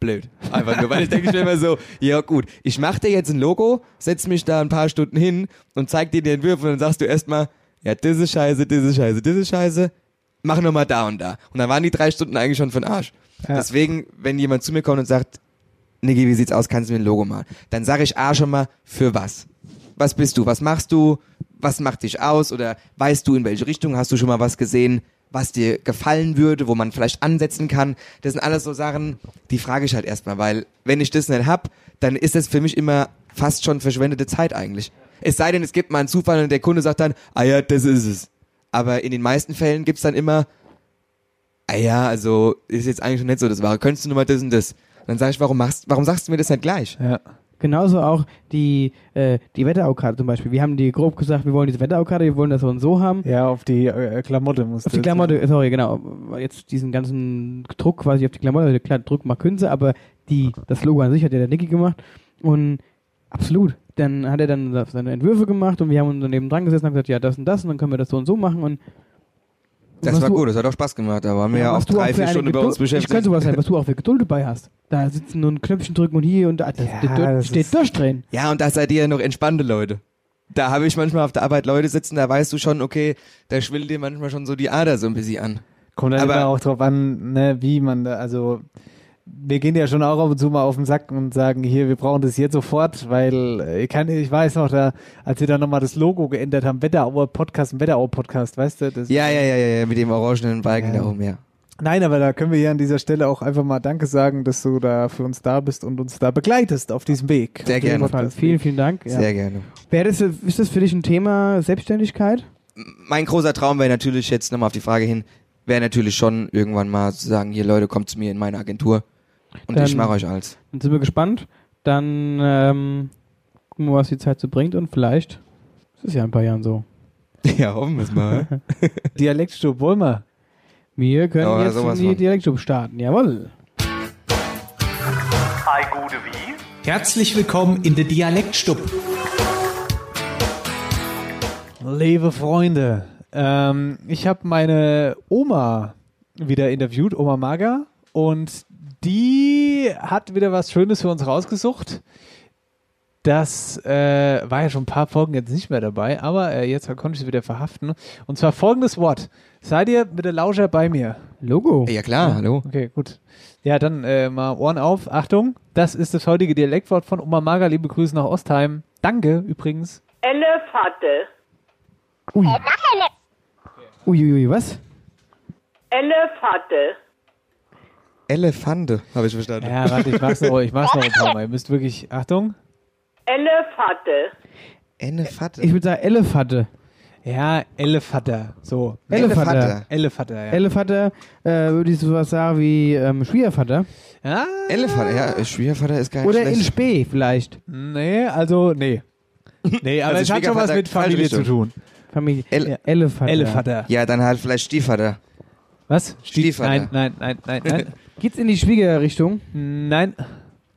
blöd. Einfach nur, weil ich denke ich mir immer so, ja gut, ich mache dir jetzt ein Logo, setz mich da ein paar Stunden hin und zeig dir die Entwürfe und dann sagst du erstmal, ja, das ist scheiße, das ist scheiße, das ist scheiße, mach nochmal da und da. Und dann waren die drei Stunden eigentlich schon von Arsch. Ja. Deswegen, wenn jemand zu mir kommt und sagt, Niki, wie sieht's aus, kannst du mir ein Logo malen? Dann sage ich A schon mal, für was? Was bist du? Was machst du? Was macht dich aus? Oder weißt du, in welche Richtung? Hast du schon mal was gesehen, was dir gefallen würde, wo man vielleicht ansetzen kann? Das sind alles so Sachen, die frage ich halt erstmal, weil wenn ich das nicht hab, dann ist das für mich immer fast schon verschwendete Zeit eigentlich. Es sei denn, es gibt mal einen Zufall und der Kunde sagt dann, ah ja, das ist es. Aber in den meisten Fällen gibt's dann immer, ah ja, also ist jetzt eigentlich schon nicht so das Wahre. Könntest du nur mal das und das? Dann sage ich, warum machst, warum sagst du mir das nicht gleich? Ja. Genauso auch die, äh, die Wetteraukarte zum Beispiel. Wir haben die grob gesagt, wir wollen diese Wetteraukarte, wir wollen das so und so haben. Ja, auf die äh, Klamotte musste Auf die Klamotte, sorry, genau. Jetzt diesen ganzen Druck quasi auf die Klamotte, klar, Druck macht Künze, aber die, das Logo an sich hat ja der Nicky gemacht. Und absolut. Dann hat er dann seine Entwürfe gemacht und wir haben uns daneben dran gesessen und haben gesagt, ja, das und das und dann können wir das so und so machen und Das was war du- gut, das hat auch Spaß gemacht. Da waren wir ja, was auch drei, vier Stunden bei Geduld- uns beschäftigt. Ich könnte sowas sein, was du auch für Geduld dabei hast. Da sitzen nur ein Knöpfchen drücken und hier und da, das, Ja, das, das steht durchdrehen. Ja, und da seid ihr ja noch entspannte Leute. Da habe ich manchmal auf der Arbeit Leute sitzen, da weißt du schon, okay, da schwillt dir manchmal schon so die Ader so ein bisschen an. Kommt dann Aber- immer auch drauf an, ne, wie man da, also wir gehen ja schon auch ab und zu mal auf den Sack und sagen, hier, wir brauchen das jetzt sofort, weil äh, ich kann, ich weiß noch, da, als wir dann nochmal das Logo geändert haben, Wetterauer Podcast, ein Wetterauer Podcast, weißt du? Das, Ja, ja, ja, ja, ja, mit dem orangenen Balken Ja. da oben, ja. Nein, aber da können wir hier an dieser Stelle auch einfach mal Danke sagen, dass du da für uns da bist und uns da begleitest auf diesem Weg. Sehr gerne. Vielen, vielen Dank. Ja. Sehr gerne. Wäre das, ist das für dich ein Thema Selbstständigkeit? Mein großer Traum wäre natürlich jetzt nochmal auf die Frage hin, wäre natürlich schon irgendwann mal zu sagen, hier Leute, kommt zu mir in meine Agentur und Dann- ich mache euch alles. Dann sind wir gespannt. Dann ähm, gucken wir, was die Zeit so bringt und vielleicht ist es ja in ein paar Jahren so. Ja, hoffen wir es mal. Dialektstub, wollen wir? Wir können Ja, jetzt in die von. Dialektstube starten. Jawohl. Herzlich willkommen in der Dialektstub. Liebe Freunde, ähm, ich habe meine Oma wieder interviewt, Oma Maga, und die hat wieder was Schönes für uns rausgesucht. Das äh, war ja schon ein paar Folgen jetzt nicht mehr dabei, aber äh, jetzt konnte ich es wieder verhaften. Und zwar folgendes Wort. Seid ihr mit der Lauscher bei mir? Logo. Ja klar, hallo. Okay, gut. Ja, dann äh, mal Ohren auf. Achtung, das ist das heutige Dialektwort von Oma Maga. Liebe Grüße nach Ostheim. Danke übrigens. Elefante. Ui. Uiuiui, was? Elefante. Elefante, habe ich verstanden. Ja, warte, ich mach's noch, ich mach's noch ein paar Mal. Ihr müsst wirklich, Achtung. Elefante. Elefante. Ich würde sagen Elefante. Ja, Elefatter. So. Elefatter. Elefatter, ja. Elefatter, äh, würde ich sowas sagen wie ähm, Schwiegervater. ja? Elefante, ja, Schwiegervater ist gar nicht Oder in schlecht. Spee vielleicht. Nee, also, nee. Nee, aber Also es hat schon was mit Familie zu tun. Familie. El- ja, Elefatter. Elefatter. Ja, dann halt vielleicht Stiefvater. Was? Stiefvater. Nein, nein, nein, nein, nein. Geht's in die Schwiegerrichtung? nein.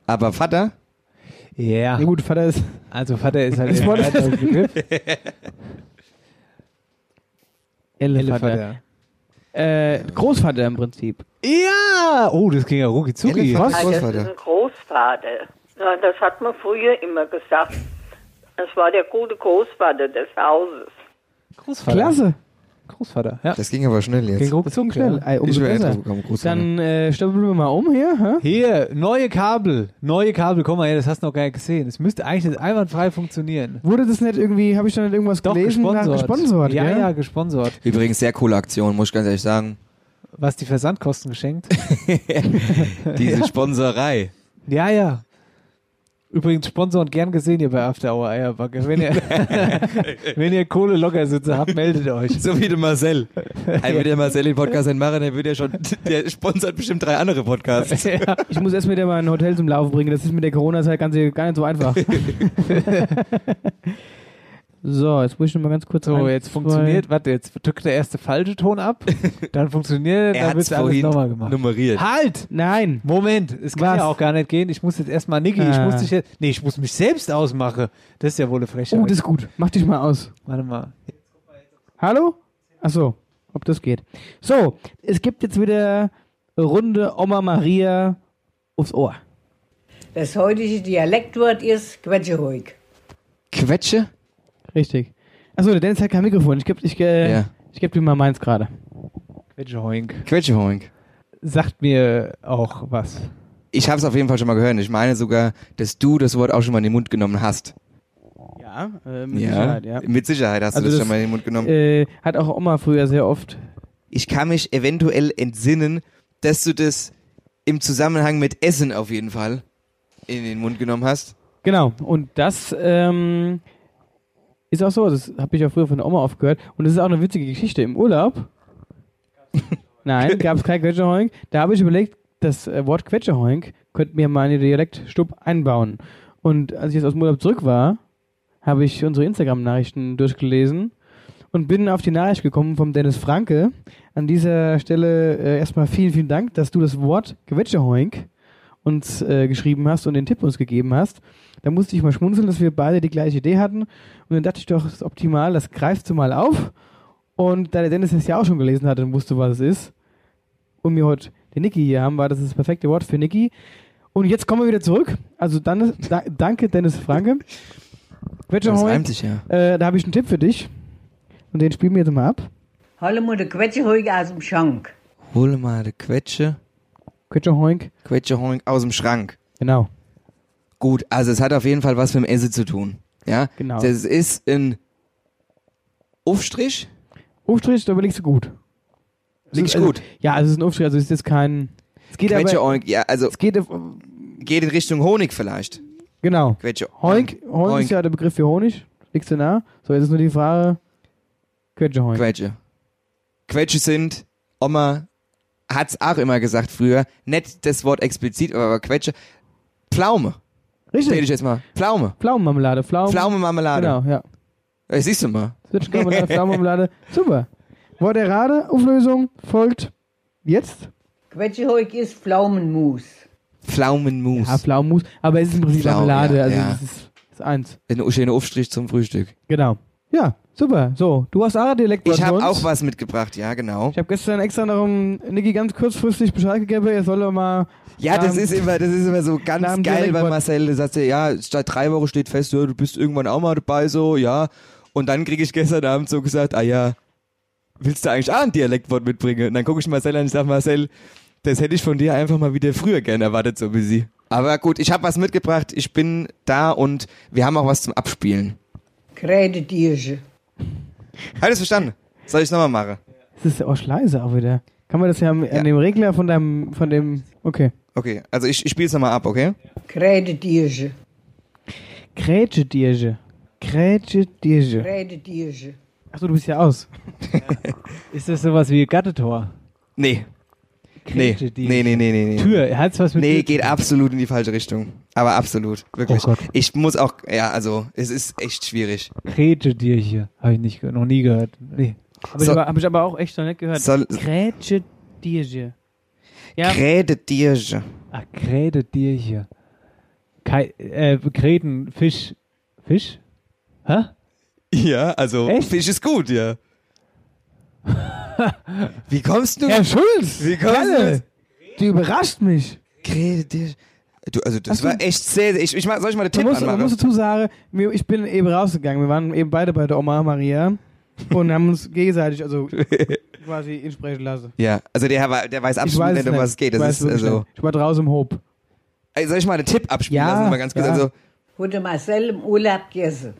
Aber Vater? Ja. Ja gut, Vater ist... Also Vater ist halt ein Begriff. Elefatter. Äh, Großvater im Prinzip. Ja! Oh, das ging ja rucki zucki. Elefant. Ah, das ist Großvater. ein Großvater. Ja, das hat man früher immer gesagt. Das war der gute Großvater des Hauses. Großvater. Klasse. Großvater, ja. Das ging aber schnell jetzt. Ging Ging schnell. Ja. Ich wäre gekommen, Großvater. Dann äh, stoppeln wir mal um hier. Hä? Hier, neue Kabel. Neue Kabel, guck mal her, das hast du noch gar nicht gesehen. Es müsste eigentlich einwandfrei funktionieren. Wurde das nicht irgendwie, habe ich da nicht irgendwas Doch, gelesen? gesponsert. gesponsert ja, gell? ja, gesponsert. Übrigens sehr coole Aktion, muss ich ganz ehrlich sagen. Was die Versandkosten geschenkt? Diese Sponserei. ja, ja. Übrigens, Sponsoren gern gesehen hier bei After Hour Eierbacke. Wenn ihr, wenn ihr Kohle locker sitze habt, meldet euch. So wie der Marcel. Ein wird der Marcel den Podcast nicht machen, der wird ja schon, der sponsert bestimmt drei andere Podcasts. ja. Ich muss erst mit mal ein Hotel zum Laufen bringen. Das ist mit der Corona-Zeit ganz, gar nicht so einfach. so, jetzt muss ich noch mal ganz kurz So, ein, jetzt zwei- funktioniert, warte, jetzt drückt der erste falsche Ton ab, dann funktioniert, Er dann hat wird es alles nochmal gemacht. nummeriert. Halt! Nein. Moment, es kann Was? ja auch gar nicht gehen. Ich muss jetzt erstmal, Niki, ich Ah. muss dich jetzt, nee, ich muss mich selbst ausmachen. Das ist ja wohl eine Frechheit. Oh, das ist gut. Mach dich mal aus. Warte mal. Hallo? Achso, ob das geht. So, es gibt jetzt wieder Runde Oma Maria aufs Ohr. Das heutige Dialektwort ist Quetschehoig. Quetsche? Richtig. Achso, der Dennis hat kein Mikrofon. Ich geb, ich, äh, Ja. ich geb dir mal meins gerade. Quetschehoink. Quetschehoink. Sagt mir auch was. Ich habe es auf jeden Fall schon mal gehört. Ich meine sogar, dass du das Wort auch schon mal in den Mund genommen hast. Ja, äh, mit ja. Sicherheit, ja. Mit Sicherheit hast Also du das, das, schon mal in den Mund genommen. Äh, hat auch Oma früher sehr oft. ich kann mich eventuell entsinnen, dass du das im Zusammenhang mit Essen auf jeden Fall in den Mund genommen hast. Genau, und das ähm, ist auch so, das habe ich auch früher von der Oma aufgehört. Und das ist auch eine witzige Geschichte. Im Urlaub, nein, gab es kein Quetschehoink. Da habe ich überlegt, das äh, Wort Quetschehoink könnten wir mal in den Dialektstub einbauen. Und als ich jetzt aus dem Urlaub zurück war, habe ich unsere Instagram-Nachrichten durchgelesen und bin auf die Nachricht gekommen vom Dennis Franke. An dieser Stelle äh, erstmal vielen, vielen Dank, dass du das Wort Quetschehoink uns äh, geschrieben hast und den Tipp uns gegeben hast. Da musste ich mal schmunzeln, dass wir beide die gleiche Idee hatten. Und dann dachte ich doch, das ist optimal, das greifst du mal auf. Und da der Dennis es ja auch schon gelesen hat und wusste, was es ist, und wir heute den Niki hier haben, war das das perfekte Wort für Niki. Und jetzt kommen wir wieder zurück. Also dann, da, danke Dennis Franke. Das reimt sich ja. äh, da habe ich einen Tipp für dich. Und den spielen wir jetzt mal ab. Holle mir de Quetschehoig aus dem Schank. Hol mal die Quetsche, Quetschehoink, Quetschehoink aus dem Schrank. genau. Gut, also es hat auf jeden Fall was mit dem Essen zu tun. Ja, Genau. Das ist ein Aufstrich. Aufstrich, da überlegst du gut. Wirklich ist, also, gut. Ja, also es ist ein Aufstrich, also es ist jetzt kein. Es geht Quetsche aber. Oink, ja, also Es geht. geht in Richtung Honig vielleicht. Genau. Quetsche Hoink, Hoink, Hoink. ist ja der Begriff für Honig. Liegst du nah? So, jetzt ist nur die Frage. Quetsche Hoink. Quetsche. Quetsche sind, Oma hat's auch immer gesagt früher, nicht das Wort explizit, aber Quetsche. Pflaume. Richtig. Rede ich jetzt mal. Pflaume. Pflaumenmarmelade. Pflaumen. Pflaumenmarmelade. Genau, ja. Äh, siehst du mal. Zwetschgenmarmelade, Pflaumenmarmelade. Super. Wort errate, Auflösung folgt jetzt. Quetschehoik ist Pflaumenmus. Pflaumenmus. Ja, Pflaumenmus. Aber es ist im Prinzip Pflaumen, Marmelade. ja, also ja. das ist, das ist eins. Ein schöner Aufstrich zum Frühstück. Genau. Ja, super. So, du hast auch Dialekt Ich habe auch was mitgebracht, ja, genau. Ich habe gestern extra darum Niki ganz kurzfristig Bescheid gegeben, er soll doch mal. Ja, das ist immer, das ist immer so ganz geil bei Dialektwort- Marcel. Der sagt, ja, seit drei Wochen steht fest, ja, du bist irgendwann auch mal dabei, so, ja. Und dann kriege ich gestern Abend so gesagt, ah ja, willst du eigentlich auch ein Dialektwort mitbringen? Und dann gucke ich Marcel an und ich sage, Marcel, das hätte ich von dir einfach mal wieder früher gerne erwartet, so wie sie. Aber gut, ich habe was mitgebracht, ich bin da und wir haben auch was zum Abspielen. Krädetierche. Alles verstanden? Soll ich nochmal machen? Das ist auch leise auch wieder. Kann man das ja, an dem Regler von deinem, von dem, okay. Okay, also ich, ich spiele es nochmal ab, okay? Krädetierche. Krätschedierge. Krätschedierge. Krädetierche. Achso, du bist ja aus. Ist das sowas wie Gattetor? Nee. Nee, Grätsche, die- nee, nee, nee, nee. nee. Tür, hat's was mit Nee, Tür? geht absolut in die falsche Richtung. Aber absolut, wirklich. Oh Gott. Ich muss auch, ja, also, es ist echt schwierig. Krätschedierche. Habe ich nicht, noch nie gehört. Nee. Habe ich, So- aber- hab ich aber auch echt noch nicht gehört. Soll- Krätschedierge. Ja, Krädetierge. Ach, Krädetierche. Kei, äh, Kreten, Fisch. Fisch? Hä? Ja, also, Echt? Fisch ist gut, ja. Wie kommst du? Herr Schulz! Wie kommst Kalle, Du überrascht mich. Krädetierge. Du, also, das Hast du- war echt sehr, sehr ich, ich soll ich mal den Tipp muss, man anmachen? muss dazu sagen, ich bin eben rausgegangen. Wir waren eben beide bei der Oma Maria und haben uns gegenseitig also quasi insprechen lassen. Ja, also der, Herr, der weiß Ich absolut weiß nicht, um was es geht. Ich Das ist, also. Ich war draußen im Hob. Ey, soll ich mal einen Tipp abspielen Ja, lassen? Mal ganz kurz. ja. Also, Wurde Marcel im Urlaub gegessen.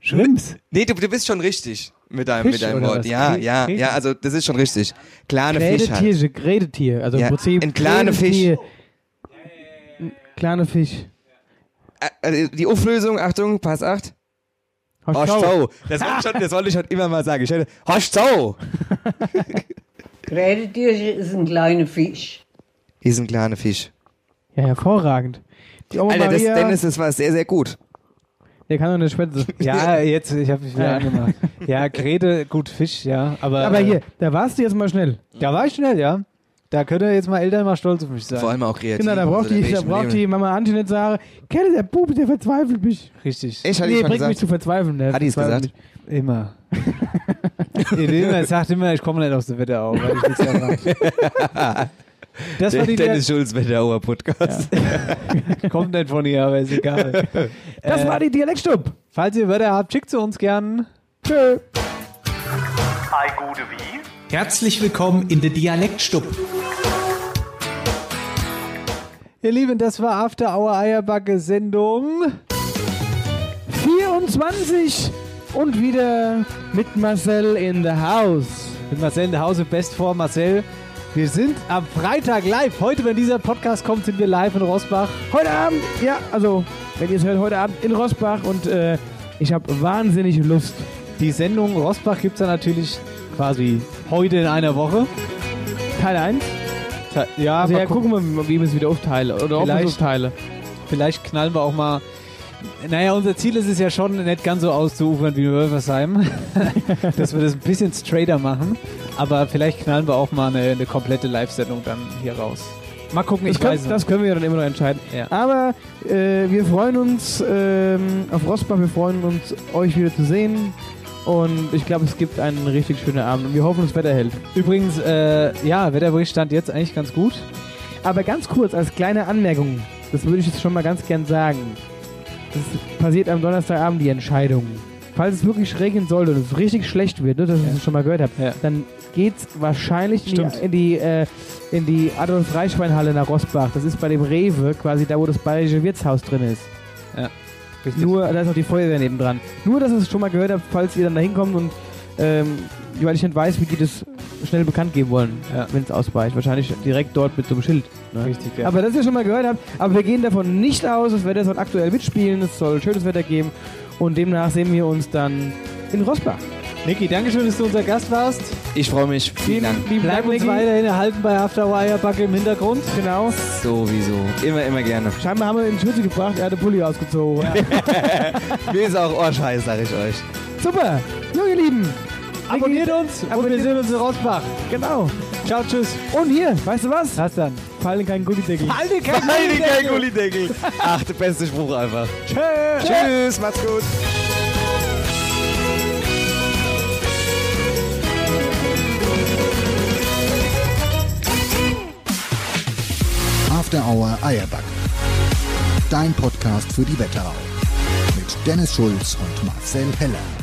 Schrimps. nee, du, du bist schon richtig mit deinem, Fisch mit deinem Wort. was? Ja, ja, ja, also, das ist schon richtig. Kleine Fisch halt. Grädetierge, Grädetier. Also Ja, im Prinzip. ein kleiner Fisch. Kleiner Fisch. Äh, Die Auflösung, Achtung, Pass 8. Hast Hosch du- so. Das wollte ich schon, das wollte ich schon immer mal sagen. Ich hätte, Hosch so. Krädetierche ist ein kleiner Fisch. Ist ein kleiner Fisch. Ja, hervorragend. Die Oma Alter, das, Dennis, das war sehr, sehr gut. Der kann doch nicht schwätzen. Ja, jetzt, ich habe mich wieder Ja. angemacht. Ja, Krete, gut, Fisch, ja. Aber, Aber äh, hier, da warst du jetzt mal schnell. Da war ich schnell, ja. Da können jetzt mal Eltern mal stolz auf mich sein. Vor allem auch kreativ. Genau, da braucht, Also, die, da braucht die. Mama Antje nicht sagen, kenne der Bub, der verzweifelt mich. Richtig. Echt, hat die nee, bringt mich gesagt? zu verzweifeln. Der Hat die es gesagt? mich. Immer. immer, sagt immer, ich komme nicht aus dem Wetter auf, Das war Der die Dennis Schulz Wetterauer Podcast. Kommt nicht von ihr, aber ist egal. Das Äh, war die Dialektstub. Falls ihr Wörter habt, schickt sie uns gern. Tschö. Herzlich willkommen in der Dialektstub. Ihr Lieben, das war After Hour Eierbacke Sendung. 24 und wieder mit Marcel in the house. Mit Marcel in der Hause, best vor Marcel. Wir sind am Freitag live. Heute, wenn dieser Podcast kommt, sind wir live in Rosbach. Heute Abend, ja, also, wenn ihr es hört, heute Abend in Rosbach und äh, ich habe wahnsinnig Lust. Die Sendung Rosbach gibt es dann natürlich quasi heute in einer Woche. Teil 1. Ta- Ja, Also mal ja, gucken. gucken wir, wie wir es wieder aufteile. Oder ob wir es Vielleicht- aufteile. Vielleicht knallen wir auch mal. Naja, unser Ziel ist es ja schon, nicht ganz so auszuufern wie Wölfersheim. dass wir das ein bisschen straighter machen. Aber vielleicht knallen wir auch mal eine, eine komplette Live-Sendung dann hier raus. Mal gucken, Das, ich können, weiß das können wir dann immer noch entscheiden. Ja. Aber äh, wir freuen uns ähm, auf Rosbach, wir freuen uns, euch wieder zu sehen. Und ich glaube, es gibt einen richtig schönen Abend. Und wir hoffen, das Wetter hält. Übrigens, äh, ja, Wetterbericht stand jetzt eigentlich ganz gut. Aber ganz kurz, als kleine Anmerkung, das würde ich jetzt schon mal ganz gern sagen. Es passiert am Donnerstagabend die Entscheidung. Falls es wirklich regnen sollte und es richtig schlecht wird, ne, dass ich es schon mal gehört habe, Ja. dann geht's wahrscheinlich in Stimmt. die, in die, äh, in die Adolf-Reichwein-Halle nach Rosbach. Das ist bei dem Rewe, quasi da, wo das bayerische Wirtshaus drin ist. Richtig. Nur, da ist auch die Feuerwehr nebendran. Nur, dass ihr es schon mal gehört habt, falls ihr dann da hinkommt und, ähm, weil ich nicht weiß, wie die das schnell bekannt geben wollen, Ja. wenn es ausweicht. Wahrscheinlich direkt dort mit so einem Schild. Ne? Richtig, ja. Aber das ihr schon mal gehört habt, aber wir gehen davon nicht aus, das Wetter soll aktuell mitspielen, es soll schönes Wetter geben und demnach sehen wir uns dann in Rossbach. Niki, danke schön, dass du unser Gast warst. Ich freue mich. Vielen Dank. lieben Bleib uns Niki. weiterhin erhalten bei After Hour Eierbacke im Hintergrund. Genau. Sowieso. Immer, immer gerne. Scheinbar haben wir ihn in Schütze gebracht, er hat den Pulli ausgezogen. Mir ist auch Ohrscheiß, sag ich euch. Super. Jo, ihr Lieben. Abonniert uns und wir Abonniert- sehen uns in Rossbach. Genau. Ciao, tschüss. Und hier, weißt du was? Was dann? Fallen kein Gullideckel. Halte kein kein Gullideckel. Ach, der beste Spruch einfach. Tschüss. Tschüss, macht's gut. After Hour Eierback. Dein Podcast für die Wetterau. Mit Dennis Schulz und Marcel Heller.